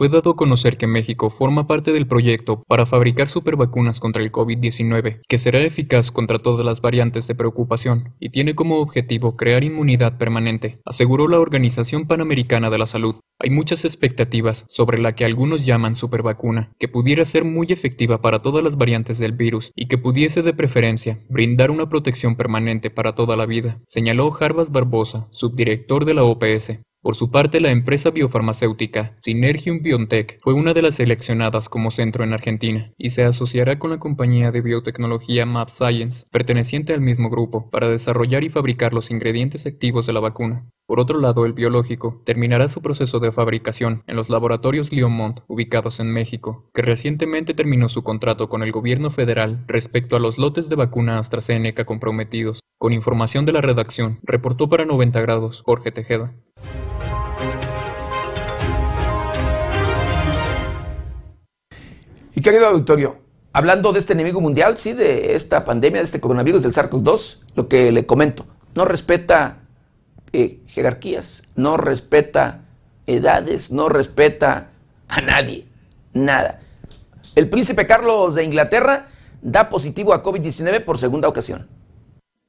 Fue dado a conocer que México forma parte del proyecto para fabricar supervacunas contra el COVID-19, que será eficaz contra todas las variantes de preocupación y tiene como objetivo crear inmunidad permanente, aseguró la Organización Panamericana de la Salud. Hay muchas expectativas sobre la que algunos llaman supervacuna, que pudiera ser muy efectiva para todas las variantes del virus y que pudiese de preferencia brindar una protección permanente para toda la vida, señaló Jarbas Barbosa, subdirector de la OPS. Por su parte, la empresa biofarmacéutica Synergium BioNTech fue una de las seleccionadas como centro en Argentina y se asociará con la compañía de biotecnología Map Science, perteneciente al mismo grupo, para desarrollar y fabricar los ingredientes activos de la vacuna. Por otro lado, el biológico terminará su proceso de fabricación en los laboratorios Lionmont, ubicados en México, que recientemente terminó su contrato con el gobierno federal respecto a los lotes de vacuna AstraZeneca comprometidos. Con información de la redacción, reportó para 90 grados Jorge Tejeda. Querido auditorio, hablando de este enemigo mundial, sí, de esta pandemia, de este coronavirus del SARS-CoV-2, lo que le comento, no respeta eh, jerarquías, no respeta edades, no respeta a nadie, nada. El príncipe Carlos de Inglaterra da positivo a COVID-19 por segunda ocasión.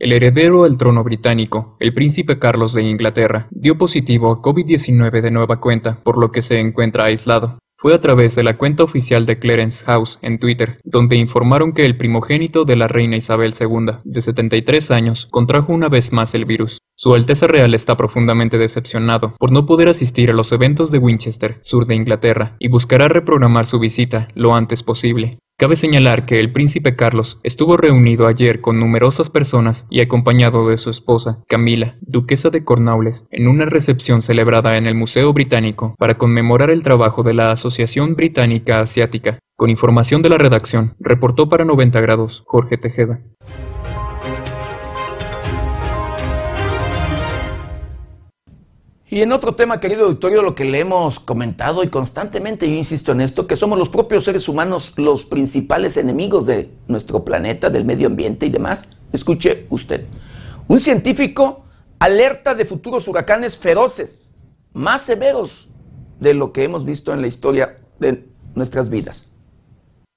El heredero al trono británico, el príncipe Carlos de Inglaterra, dio positivo a COVID-19 de nueva cuenta, por lo que se encuentra aislado. Fue a través de la cuenta oficial de Clarence House en Twitter, donde informaron que el primogénito de la reina Isabel II, de 73 años, contrajo una vez más el virus. Su Alteza Real está profundamente decepcionado por no poder asistir a los eventos de Winchester, sur de Inglaterra, y buscará reprogramar su visita lo antes posible. Cabe señalar que el príncipe Carlos estuvo reunido ayer con numerosas personas y acompañado de su esposa, Camila, duquesa de Cornwallis, en una recepción celebrada en el Museo Británico para conmemorar el trabajo de la Asociación Británica Asiática. Con información de la redacción, reportó para 90 grados Jorge Tejeda. Y en otro tema, querido auditorio, lo que le hemos comentado y constantemente yo insisto en esto, que somos los propios seres humanos los principales enemigos de nuestro planeta, del medio ambiente y demás. Escuche usted. Un científico alerta de futuros huracanes feroces, más severos de lo que hemos visto en la historia de nuestras vidas.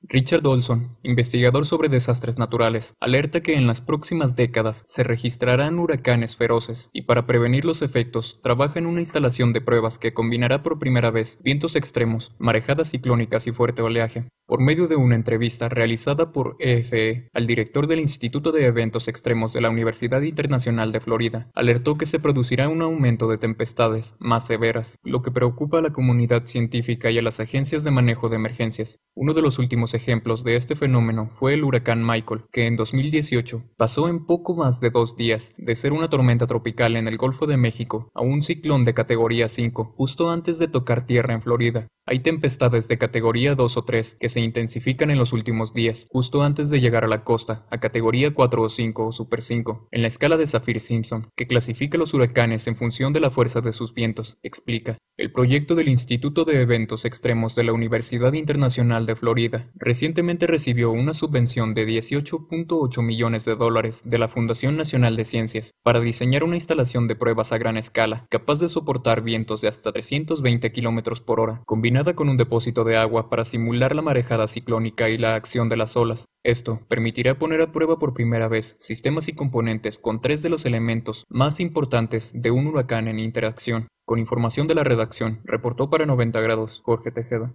Richard Olson, investigador sobre desastres naturales, alerta que en las próximas décadas se registrarán huracanes feroces y para prevenir los efectos trabaja en una instalación de pruebas que combinará por primera vez vientos extremos, marejadas ciclónicas y fuerte oleaje. Por medio de una entrevista realizada por EFE e, al director del Instituto de Eventos Extremos de la Universidad Internacional de Florida, alertó que se producirá un aumento de tempestades más severas, lo que preocupa a la comunidad científica y a las agencias de manejo de emergencias. Uno de los últimos ejemplos de este fenómeno fue el huracán Michael, que en 2018 pasó en poco más de dos días de ser una tormenta tropical en el Golfo de México a un ciclón de categoría 5 justo antes de tocar tierra en Florida. Hay tempestades de categoría 2 o 3 que se intensifican en los últimos días, justo antes de llegar a la costa, a categoría 4 o 5 o Super 5, en la escala de Saffir-Simpson, que clasifica los huracanes en función de la fuerza de sus vientos, explica. El proyecto del Instituto de Eventos Extremos de la Universidad Internacional de Florida recientemente recibió una subvención de 18.8 millones de dólares de la Fundación Nacional de Ciencias para diseñar una instalación de pruebas a gran escala capaz de soportar vientos de hasta 320 kilómetros por hora, con un depósito de agua para simular la marejada ciclónica y la acción de las olas. Esto permitirá poner a prueba por primera vez sistemas y componentes con tres de los elementos más importantes de un huracán en interacción. Con información de la redacción, reportó para 90 grados Jorge Tejeda.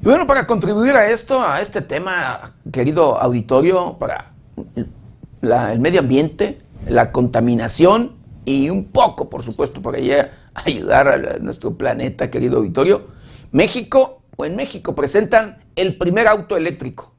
Y bueno, para contribuir a esto, a este tema, querido auditorio, para el medio ambiente, la contaminación y un poco, por supuesto, para ayudar a nuestro planeta, querido auditorio, México o en México presentan el primer auto eléctrico.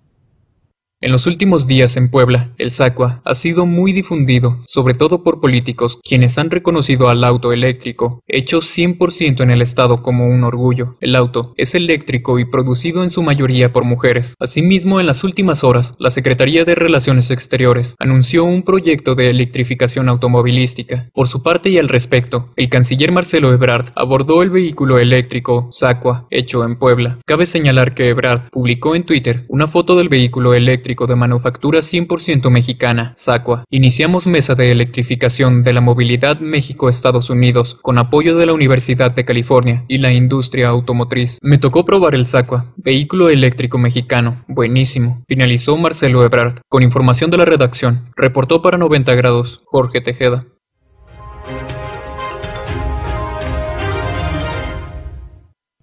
En los últimos días en Puebla, el SACUA ha sido muy difundido, sobre todo por políticos, quienes han reconocido al auto eléctrico, hecho 100% en el estado como un orgullo. El auto es eléctrico y producido en su mayoría por mujeres. Asimismo, en las últimas horas, la Secretaría de Relaciones Exteriores anunció un proyecto de electrificación automovilística. Por su parte y al respecto, el canciller Marcelo Ebrard abordó el vehículo eléctrico SACUA, hecho en Puebla. Cabe señalar que Ebrard publicó en Twitter una foto del vehículo eléctrico de manufactura 100% mexicana, SACUA. Iniciamos mesa de electrificación de la movilidad México-Estados Unidos con apoyo de la Universidad de California y la industria automotriz. Me tocó probar el SACUA, vehículo eléctrico mexicano. Buenísimo. Finalizó Marcelo Ebrard. Con información de la redacción, reportó para 90 grados Jorge Tejeda.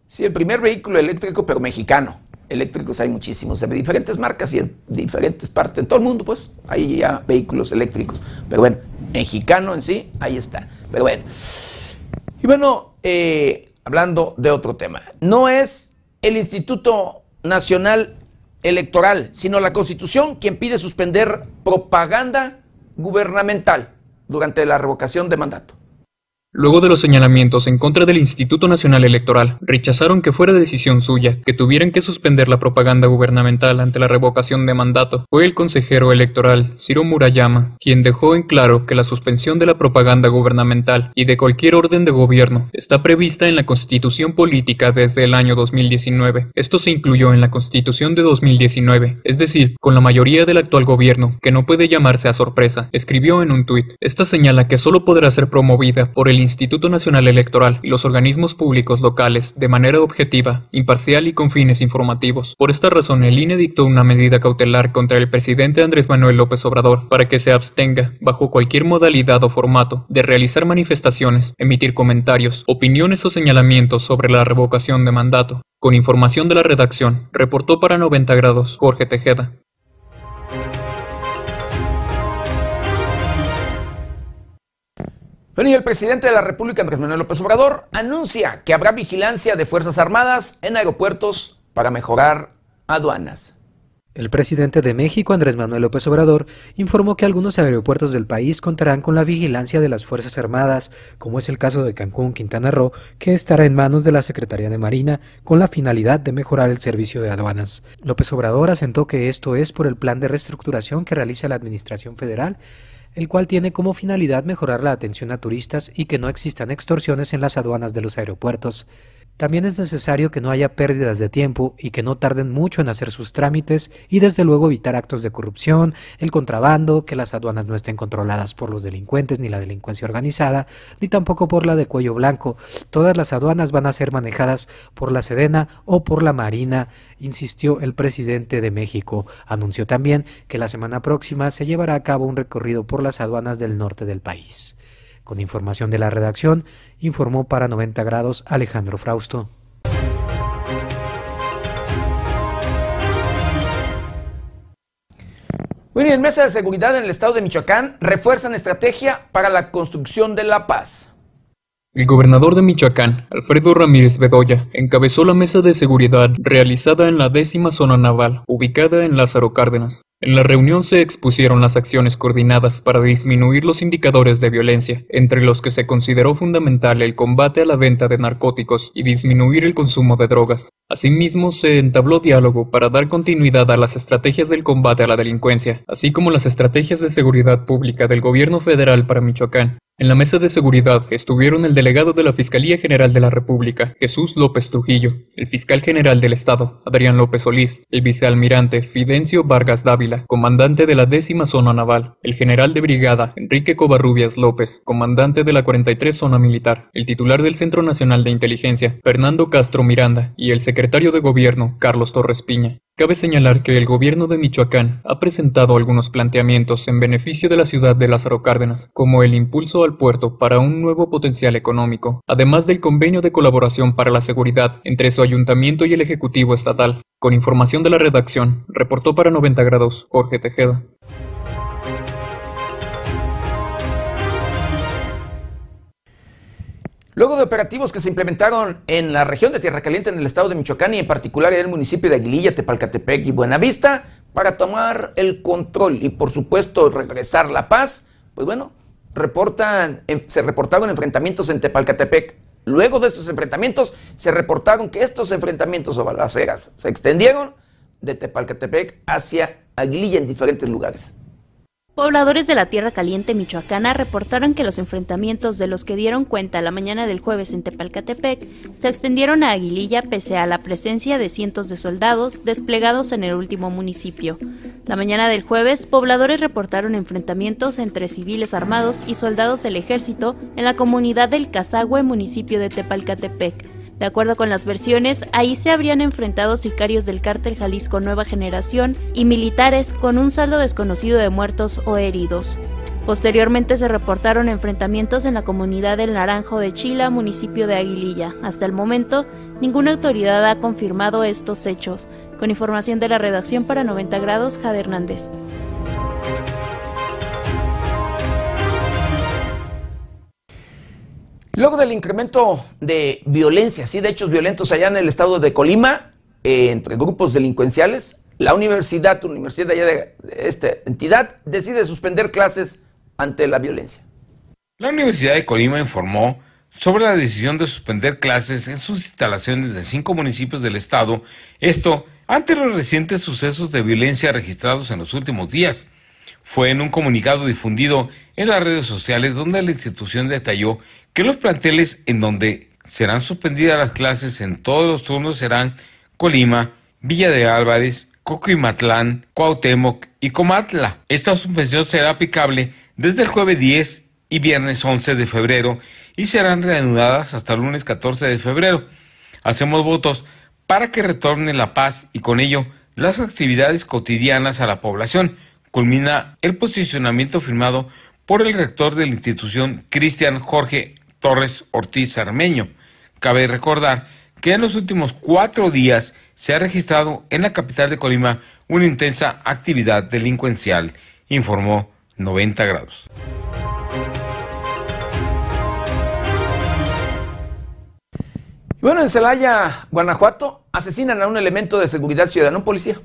Sí, el primer vehículo eléctrico, pero mexicano eléctricos hay muchísimos, de diferentes marcas y en diferentes partes, en todo el mundo, pues, hay ya vehículos eléctricos. Pero bueno, mexicano en sí, ahí está. Pero bueno. Y bueno, eh, hablando de otro tema, no es el Instituto Nacional Electoral, sino la Constitución quien pide suspender propaganda gubernamental durante la revocación de mandato. Luego de los señalamientos en contra del Instituto Nacional Electoral, rechazaron que fuera decisión suya que tuvieran que suspender la propaganda gubernamental ante la revocación de mandato. Fue el consejero electoral, Ciro Murayama, quien dejó en claro que la suspensión de la propaganda gubernamental y de cualquier orden de gobierno está prevista en la Constitución Política desde el año 2019. Esto se incluyó en la Constitución de 2019, es decir, con la mayoría del actual gobierno, que no puede llamarse a sorpresa, escribió en un tuit. Esta señala que solo podrá ser promovida por el Instituto Nacional Electoral y los organismos públicos locales de manera objetiva, imparcial y con fines informativos. Por esta razón, el INE dictó una medida cautelar contra el presidente Andrés Manuel López Obrador para que se abstenga, bajo cualquier modalidad o formato, de realizar manifestaciones, emitir comentarios, opiniones o señalamientos sobre la revocación de mandato. Con información de la redacción, reportó para 90 grados Jorge Tejeda. Bueno, y el presidente de la República, Andrés Manuel López Obrador, anuncia que habrá vigilancia de Fuerzas Armadas en aeropuertos para mejorar aduanas. El presidente de México, Andrés Manuel López Obrador, informó que algunos aeropuertos del país contarán con la vigilancia de las Fuerzas Armadas, como es el caso de Cancún, Quintana Roo, que estará en manos de la Secretaría de Marina con la finalidad de mejorar el servicio de aduanas. López Obrador asentó que esto es por el plan de reestructuración que realiza la Administración Federal el cual tiene como finalidad mejorar la atención a turistas y que no existan extorsiones en las aduanas de los aeropuertos. También es necesario que no haya pérdidas de tiempo y que no tarden mucho en hacer sus trámites y desde luego evitar actos de corrupción, el contrabando, que las aduanas no estén controladas por los delincuentes ni la delincuencia organizada, ni tampoco por la de cuello blanco. Todas las aduanas van a ser manejadas por la Sedena o por la Marina, insistió el presidente de México. Anunció también que la semana próxima se llevará a cabo un recorrido por las aduanas del norte del país. Con información de la redacción, informó para 90 grados Alejandro Frausto. Bueno, y en Mesa de Seguridad en el estado de Michoacán refuerzan estrategia para la construcción de la paz. El gobernador de Michoacán, Alfredo Ramírez Bedoya, encabezó la mesa de seguridad realizada en la décima zona naval, ubicada en Lázaro Cárdenas. En la reunión se expusieron las acciones coordinadas para disminuir los indicadores de violencia, entre los que se consideró fundamental el combate a la venta de narcóticos y disminuir el consumo de drogas. Asimismo, se entabló diálogo para dar continuidad a las estrategias del combate a la delincuencia, así como las estrategias de seguridad pública del gobierno federal para Michoacán. En la mesa de seguridad estuvieron el delegado de la Fiscalía General de la República, Jesús López Trujillo, el fiscal general del Estado, Adrián López Solís, el vicealmirante Fidencio Vargas Dávila, comandante de la décima zona naval, el general de brigada Enrique Covarrubias López, comandante de la 43 zona militar, el titular del Centro Nacional de Inteligencia, Fernando Castro Miranda, y el secretario de Gobierno, Carlos Torres Piña. Cabe señalar que el gobierno de Michoacán ha presentado algunos planteamientos en beneficio de la ciudad de Lázaro Cárdenas, como el impulso al puerto para un nuevo potencial económico, además del convenio de colaboración para la seguridad entre su ayuntamiento y el Ejecutivo Estatal. Con información de la redacción, reportó para 90 grados Jorge Tejeda. Luego de operativos que se implementaron en la región de Tierra Caliente, en el estado de Michoacán y en particular en el municipio de Aguililla, Tepalcatepec y Buenavista, para tomar el control y por supuesto regresar la paz, pues bueno, reportan, se reportaron enfrentamientos en Tepalcatepec. Luego de estos enfrentamientos se reportaron que estos enfrentamientos o balaceras se extendieron de Tepalcatepec hacia Aguililla en diferentes lugares. Pobladores de la Tierra Caliente michoacana reportaron que los enfrentamientos de los que dieron cuenta la mañana del jueves en Tepalcatepec se extendieron a Aguililla pese a la presencia de cientos de soldados desplegados en el último municipio. La mañana del jueves, pobladores reportaron enfrentamientos entre civiles armados y soldados del ejército en la comunidad del Casagüe, municipio de Tepalcatepec. De acuerdo con las versiones, ahí se habrían enfrentado sicarios del cártel Jalisco Nueva Generación y militares con un saldo desconocido de muertos o heridos. Posteriormente se reportaron enfrentamientos en la comunidad del Naranjo de Chila, municipio de Aguililla. Hasta el momento, ninguna autoridad ha confirmado estos hechos. Con información de la redacción para 90 grados, Jade Hernández. Luego del incremento de violencia, sí, de hechos violentos allá en el estado de Colima, eh, entre grupos delincuenciales, la universidad, universidad allá de, de esta entidad, decide suspender clases ante la violencia. La Universidad de Colima informó sobre la decisión de suspender clases en sus instalaciones de cinco municipios del estado, esto ante los recientes sucesos de violencia registrados en los últimos días. Fue en un comunicado difundido en las redes sociales donde la institución detalló que los planteles en donde serán suspendidas las clases en todos los turnos serán Colima, Villa de Álvarez, Coquimatlán, Cuauhtémoc y Comatla. Esta suspensión será aplicable desde el jueves 10 y viernes 11 de febrero y serán reanudadas hasta el lunes 14 de febrero. Hacemos votos para que retorne la paz y con ello las actividades cotidianas a la población. Culmina el posicionamiento firmado por el rector de la institución, Cristian Jorge Torres Ortiz Armeño. Cabe recordar que en los últimos cuatro días se ha registrado en la capital de Colima una intensa actividad delincuencial, informó 90 grados. Bueno, en Celaya, Guanajuato, asesinan a un elemento de seguridad ciudadana, un policía.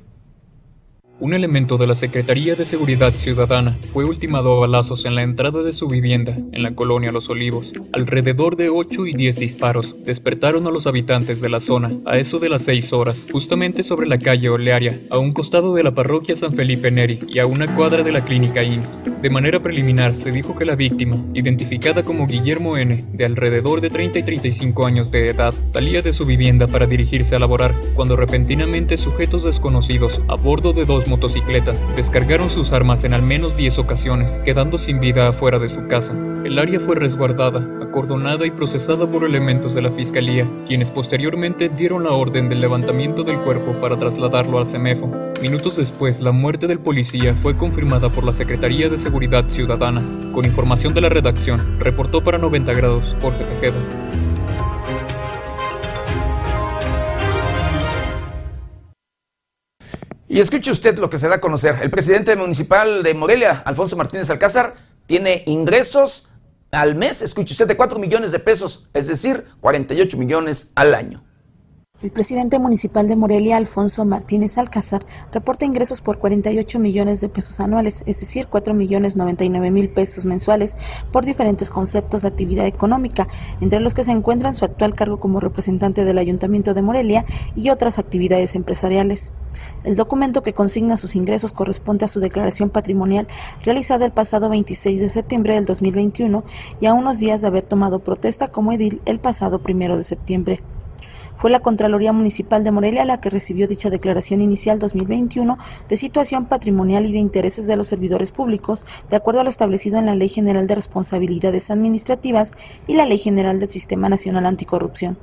Un elemento de la Secretaría de Seguridad Ciudadana fue ultimado a balazos en la entrada de su vivienda, en la colonia Los Olivos. Alrededor de 8 y 10 disparos despertaron a los habitantes de la zona a eso de las 6 horas, justamente sobre la calle Olearia, a un costado de la parroquia San Felipe Neri y a una cuadra de la clínica IMSS. De manera preliminar se dijo que la víctima, identificada como Guillermo N., de alrededor de 30 y 35 años de edad, salía de su vivienda para dirigirse a laborar, cuando repentinamente sujetos desconocidos, a bordo de dos motocicletas descargaron sus armas en al menos 10 ocasiones, quedando sin vida afuera de su casa. El área fue resguardada, acordonada y procesada por elementos de la fiscalía, quienes posteriormente dieron la orden del levantamiento del cuerpo para trasladarlo al CEMEFO. Minutos después, la muerte del policía fue confirmada por la Secretaría de Seguridad Ciudadana. Con información de la redacción, reportó para 90 grados Jorge Tejeda. Y escuche usted lo que se da a conocer. El presidente municipal de Morelia, Alfonso Martínez Alcázar, tiene ingresos al mes, escuche usted, de 4 millones de pesos, es decir, 48 millones al año. El presidente municipal de Morelia, Alfonso Martínez Alcázar, reporta ingresos por 48 millones de pesos anuales, es decir, 4 millones 99 mil pesos mensuales por diferentes conceptos de actividad económica, entre los que se encuentran su actual cargo como representante del Ayuntamiento de Morelia y otras actividades empresariales. El documento que consigna sus ingresos corresponde a su declaración patrimonial realizada el pasado 26 de septiembre del 2021 y a unos días de haber tomado protesta como edil el pasado primero de septiembre. Fue la Contraloría Municipal de Morelia la que recibió dicha declaración inicial 2021 de situación patrimonial y de intereses de los servidores públicos, de acuerdo a lo establecido en la Ley General de Responsabilidades Administrativas y la Ley General del Sistema Nacional Anticorrupción.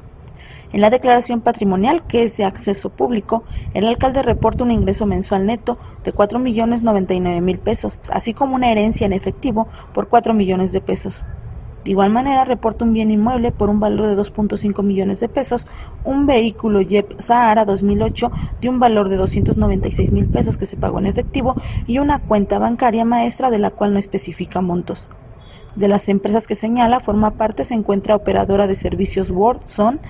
En la declaración patrimonial, que es de acceso público, el alcalde reporta un ingreso mensual neto de 4.099.000 pesos, así como una herencia en efectivo por 4 millones de pesos. De igual manera, reporta un bien inmueble por un valor de 2.5 millones de pesos, un vehículo Jeep Sahara 2008 de un valor de 296 mil pesos que se pagó en efectivo y una cuenta bancaria maestra de la cual no especifica montos. De las empresas que señala, forma parte se encuentra operadora de servicios Wordson,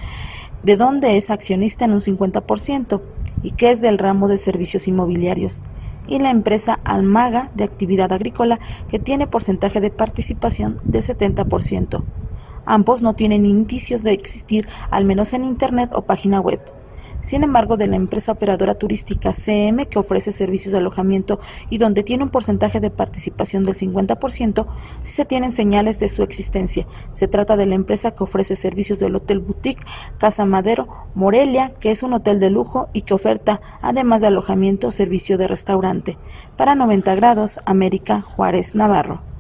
de donde es accionista en un 50% y que es del ramo de servicios inmobiliarios y la empresa Almaga de actividad agrícola que tiene porcentaje de participación de 70%. Ambos no tienen indicios de existir, al menos en Internet o página web. Sin embargo, de la empresa operadora turística CM, que ofrece servicios de alojamiento y donde tiene un porcentaje de participación del 50%, sí se tienen señales de su existencia. Se trata de la empresa que ofrece servicios del Hotel Boutique Casa Madero Morelia, que es un hotel de lujo y que oferta, además de alojamiento, servicio de restaurante. Para 90 grados, América Juárez Navarro.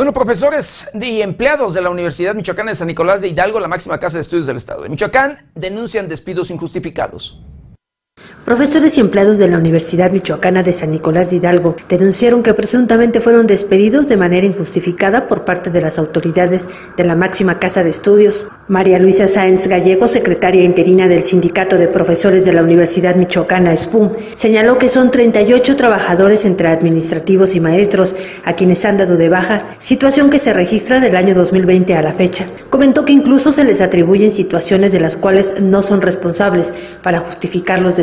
Bueno, profesores y empleados de la Universidad Michoacana de San Nicolás de Hidalgo, la máxima casa de estudios del Estado de Michoacán, denuncian despidos injustificados. Profesores y empleados de la Universidad Michoacana de San Nicolás de Hidalgo denunciaron que presuntamente fueron despedidos de manera injustificada por parte de las autoridades de la máxima casa de estudios. María Luisa Sáenz Gallego, secretaria interina del Sindicato de Profesores de la Universidad Michoacana SPUM, señaló que son 38 trabajadores entre administrativos y maestros a quienes han dado de baja, situación que se registra del año 2020 a la fecha. Comentó que incluso se les atribuyen situaciones de las cuales no son responsables para justificar los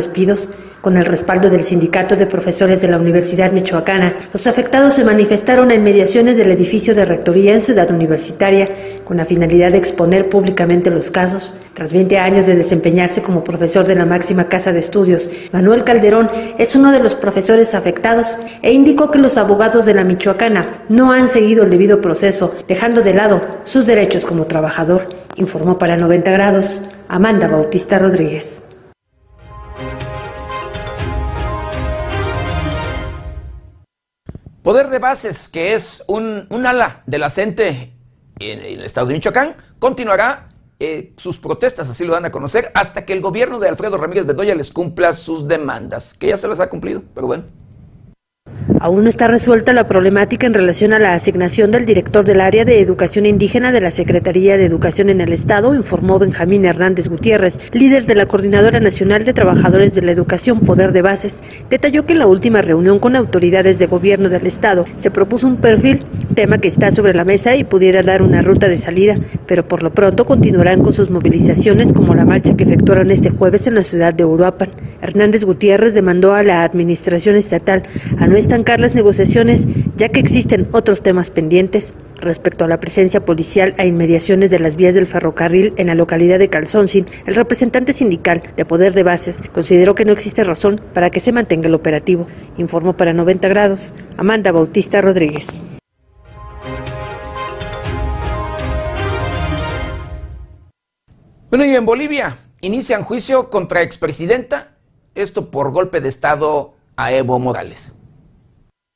Con el respaldo del Sindicato de Profesores de la Universidad Michoacana, los afectados se manifestaron en mediaciones del edificio de rectoría en Ciudad Universitaria con la finalidad de exponer públicamente los casos. Tras 20 años de desempeñarse como profesor de la máxima casa de estudios, Manuel Calderón es uno de los profesores afectados e indicó que los abogados de la Michoacana no han seguido el debido proceso, dejando de lado sus derechos como trabajador, informó para 90 grados Amanda Bautista Rodríguez. Poder de Bases, que es un, ala de la CENTE en, el estado de Michoacán, continuará eh, sus protestas, así lo dan a conocer, hasta que el gobierno de Alfredo Ramírez Bedoya les cumpla sus demandas, que ya se las ha cumplido, pero bueno. Aún no está resuelta la problemática en relación a la asignación del director del área de educación indígena de la Secretaría de Educación en el Estado, informó Benjamín Hernández Gutiérrez, líder de la Coordinadora Nacional de Trabajadores de la Educación Poder de Bases. Detalló que en la última reunión con autoridades de gobierno del Estado se propuso un perfil, tema que está sobre la mesa y pudiera dar una ruta de salida, pero por lo pronto continuarán con sus movilizaciones como la marcha que efectuaron este jueves en la ciudad de Uruapan. Hernández Gutiérrez demandó a la administración estatal a no estancar las negociaciones, ya que existen otros temas pendientes respecto a la presencia policial a inmediaciones de las vías del ferrocarril en la localidad de Calzoncin. El representante sindical de Poder de Bases consideró que no existe razón para que se mantenga el operativo. Informó para 90 grados Amanda Bautista Rodríguez. Bueno, y en Bolivia inician juicio contra expresidenta, esto por golpe de Estado a Evo Morales.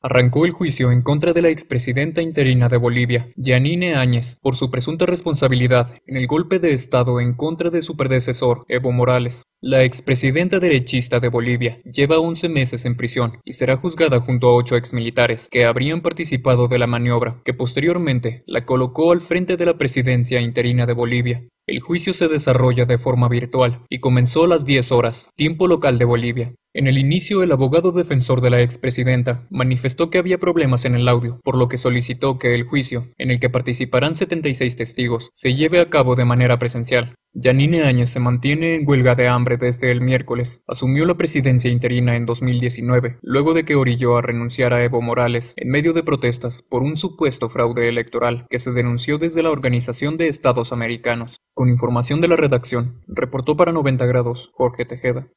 Arrancó el juicio en contra de la expresidenta interina de Bolivia, Yanine Áñez, por su presunta responsabilidad en el golpe de Estado en contra de su predecesor, Evo Morales. La expresidenta derechista de Bolivia lleva 11 meses en prisión y será juzgada junto a ocho exmilitares que habrían participado de la maniobra, que posteriormente la colocó al frente de la presidencia interina de Bolivia. El juicio se desarrolla de forma virtual y comenzó a las 10 horas, tiempo local de Bolivia. En el inicio, el abogado defensor de la expresidenta manifestó que había problemas en el audio, por lo que solicitó que el juicio, en el que participarán 76 testigos, se lleve a cabo de manera presencial. Yanine Áñez se mantiene en huelga de hambre desde el miércoles. Asumió la presidencia interina en 2019, luego de que orilló a renunciar a Evo Morales en medio de protestas por un supuesto fraude electoral que se denunció desde la Organización de Estados Americanos. Con información de la redacción, reportó para 90 grados Jorge Tejeda.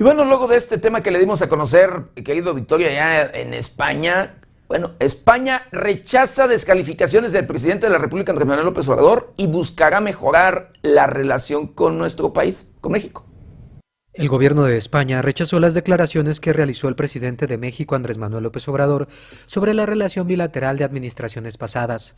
Y bueno, luego de este tema que le dimos a conocer, querido Victoria, ya en España, bueno, España rechaza descalificaciones del presidente de la República, Andrés Manuel López Obrador, y buscará mejorar la relación con nuestro país, con México. El gobierno de España rechazó las declaraciones que realizó el presidente de México, Andrés Manuel López Obrador, sobre la relación bilateral de administraciones pasadas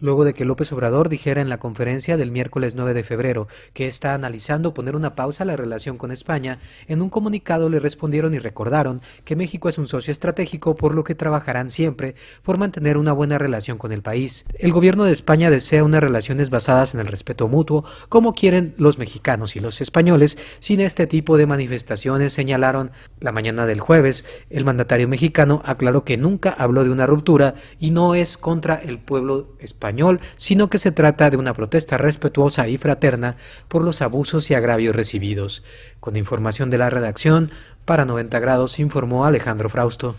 luego de que López Obrador dijera en la conferencia del miércoles 9 de febrero que está analizando poner una pausa a la relación con España, en un comunicado le respondieron y recordaron que México es un socio estratégico por lo que trabajarán siempre por mantener una buena relación con el país. El gobierno de España desea unas relaciones basadas en el respeto mutuo, como quieren los mexicanos y los españoles, sin este tipo de manifestaciones, señalaron. La mañana del jueves, el mandatario mexicano aclaró que nunca habló de una ruptura y no es contra el pueblo español español, sino que se trata de una protesta respetuosa y fraterna por los abusos y agravios recibidos. Con información de la redacción, para 90 grados informó Alejandro Frausto.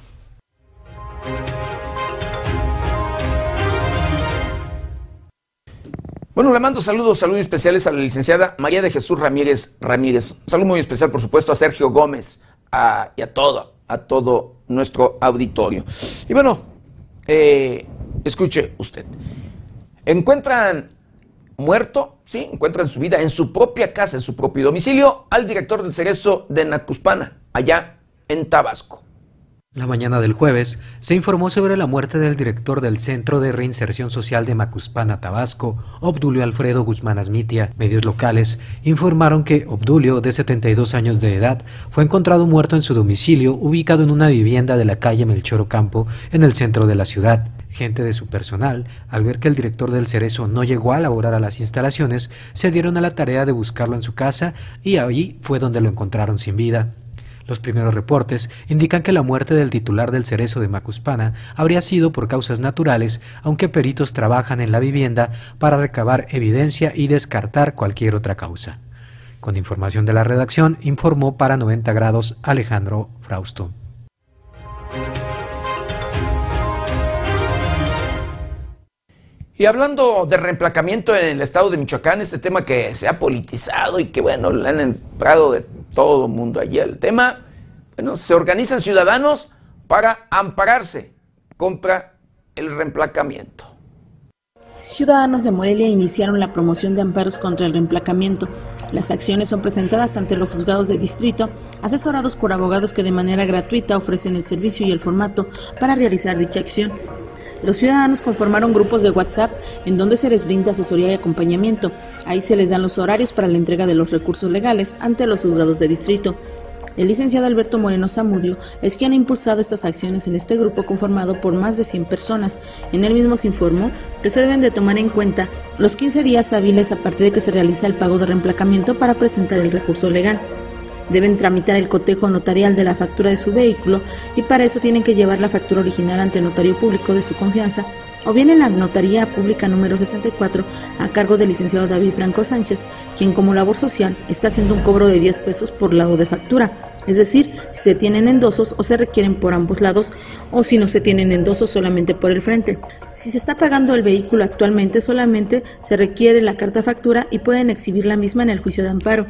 Bueno, le mando saludos, saludos especiales a la licenciada María de Jesús Ramírez Ramírez. Un saludo muy especial, por supuesto, a Sergio Gómez y a todo, a todo nuestro auditorio. Y bueno, eh, escuche usted. Encuentran muerto, sí, encuentran su vida en su propia casa, en su propio domicilio, al director del Cerezo de Nacuspana, allá en Tabasco. La mañana del jueves se informó sobre la muerte del director del Centro de Reinserción Social de Macuspana, Tabasco, Obdulio Alfredo Guzmán Asmitia. Medios locales informaron que Obdulio, de 72 años de edad, fue encontrado muerto en su domicilio, ubicado en una vivienda de la calle Melchor Ocampo, en el centro de la ciudad. Gente de su personal, al ver que el director del Cerezo no llegó a laborar a las instalaciones, se dieron a la tarea de buscarlo en su casa y ahí fue donde lo encontraron sin vida. Los primeros reportes indican que la muerte del titular del cerezo de Macuspana habría sido por causas naturales, aunque peritos trabajan en la vivienda para recabar evidencia y descartar cualquier otra causa. Con información de la redacción, informó para 90 grados Alejandro Frausto. Y hablando de reemplacamiento en el estado de Michoacán, este tema que se ha politizado y que, bueno, le han entrado de todo mundo allí el tema, bueno, se organizan ciudadanos para ampararse contra el reemplacamiento. Ciudadanos de Morelia iniciaron la promoción de amparos contra el reemplacamiento. Las acciones son presentadas ante los juzgados de distrito, asesorados por abogados que de manera gratuita ofrecen el servicio y el formato para realizar dicha acción. Los ciudadanos conformaron grupos de WhatsApp en donde se les brinda asesoría y acompañamiento. Ahí se les dan los horarios para la entrega de los recursos legales ante los juzgados de distrito. El licenciado Alberto Moreno Zamudio es quien ha impulsado estas acciones en este grupo conformado por más de 100 personas. En él mismo se informó que se deben de tomar en cuenta los 15 días hábiles a partir de que se realiza el pago de reemplacamiento para presentar el recurso legal. Deben tramitar el cotejo notarial de la factura de su vehículo y para eso tienen que llevar la factura original ante el notario público de su confianza o bien en la Notaría Pública número 64 a cargo del licenciado David Franco Sánchez, quien como labor social está haciendo un cobro de 10 pesos por lado de factura, es decir, si se tienen endosos o se requieren por ambos lados o si no se tienen endosos solamente por el frente. Si se está pagando el vehículo actualmente solamente se requiere la carta factura y pueden exhibir la misma en el juicio de amparo.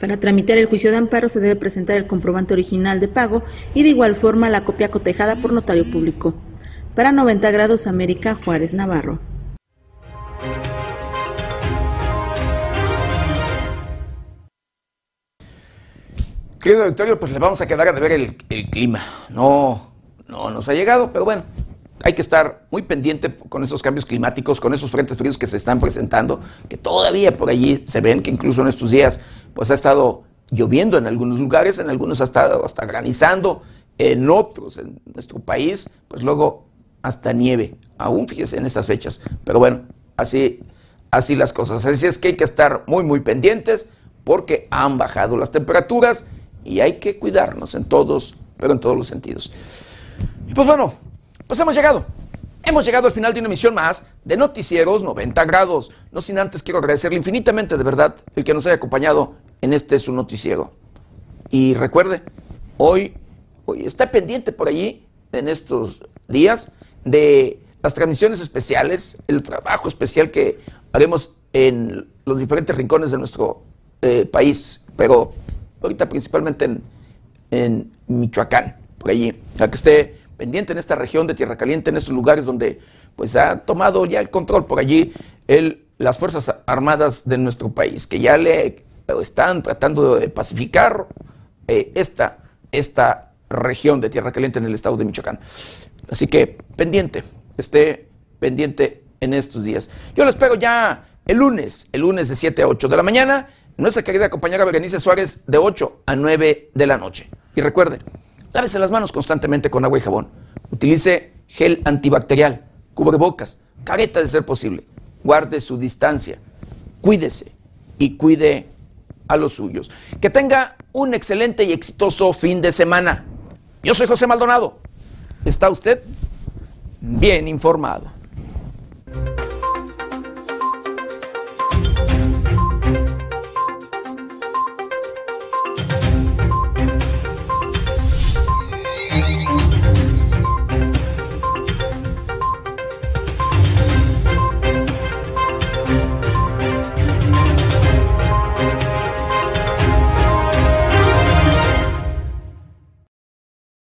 Para tramitar el juicio de amparo se debe presentar el comprobante original de pago y de igual forma la copia cotejada por notario público. Para 90 grados América Juárez Navarro. Querido doctorio, pues le vamos a quedar a ver el, el clima. No, no nos ha llegado, pero bueno, hay que estar muy pendiente con esos cambios climáticos, con esos frentes fríos que se están presentando, que todavía por allí se ven, que incluso en estos días pues ha estado lloviendo en algunos lugares, en algunos ha estado hasta granizando, en otros, en nuestro país, pues luego hasta nieve, aún fíjese en estas fechas. Pero bueno, así, así las cosas. Así es que hay que estar muy, muy pendientes porque han bajado las temperaturas y hay que cuidarnos en todos, pero en todos los sentidos. Y pues bueno, pues hemos llegado. Hemos llegado al final de una emisión más de Noticieros 90 grados. No sin antes quiero agradecerle infinitamente de verdad el que nos haya acompañado en este su noticiero. Y recuerde, hoy, hoy está pendiente por allí en estos días de las transmisiones especiales, el trabajo especial que haremos en los diferentes rincones de nuestro eh, país, pero ahorita principalmente en, en Michoacán, por allí, para que esté pendiente en esta región de Tierra Caliente, en estos lugares donde pues ha tomado ya el control por allí el, las Fuerzas Armadas de nuestro país, que ya le están tratando de pacificar eh, esta, esta región de Tierra Caliente en el estado de Michoacán. Así que pendiente, esté pendiente en estos días. Yo lo espero ya el lunes, el lunes de 7 a 8 de la mañana, nuestra querida compañera Berenice Suárez de 8 a 9 de la noche. Y recuerde, Lávese las manos constantemente con agua y jabón. Utilice gel antibacterial, cubrebocas, careta de ser posible. Guarde su distancia. Cuídese y cuide a los suyos. Que tenga un excelente y exitoso fin de semana. Yo soy José Maldonado. ¿Está usted bien informado?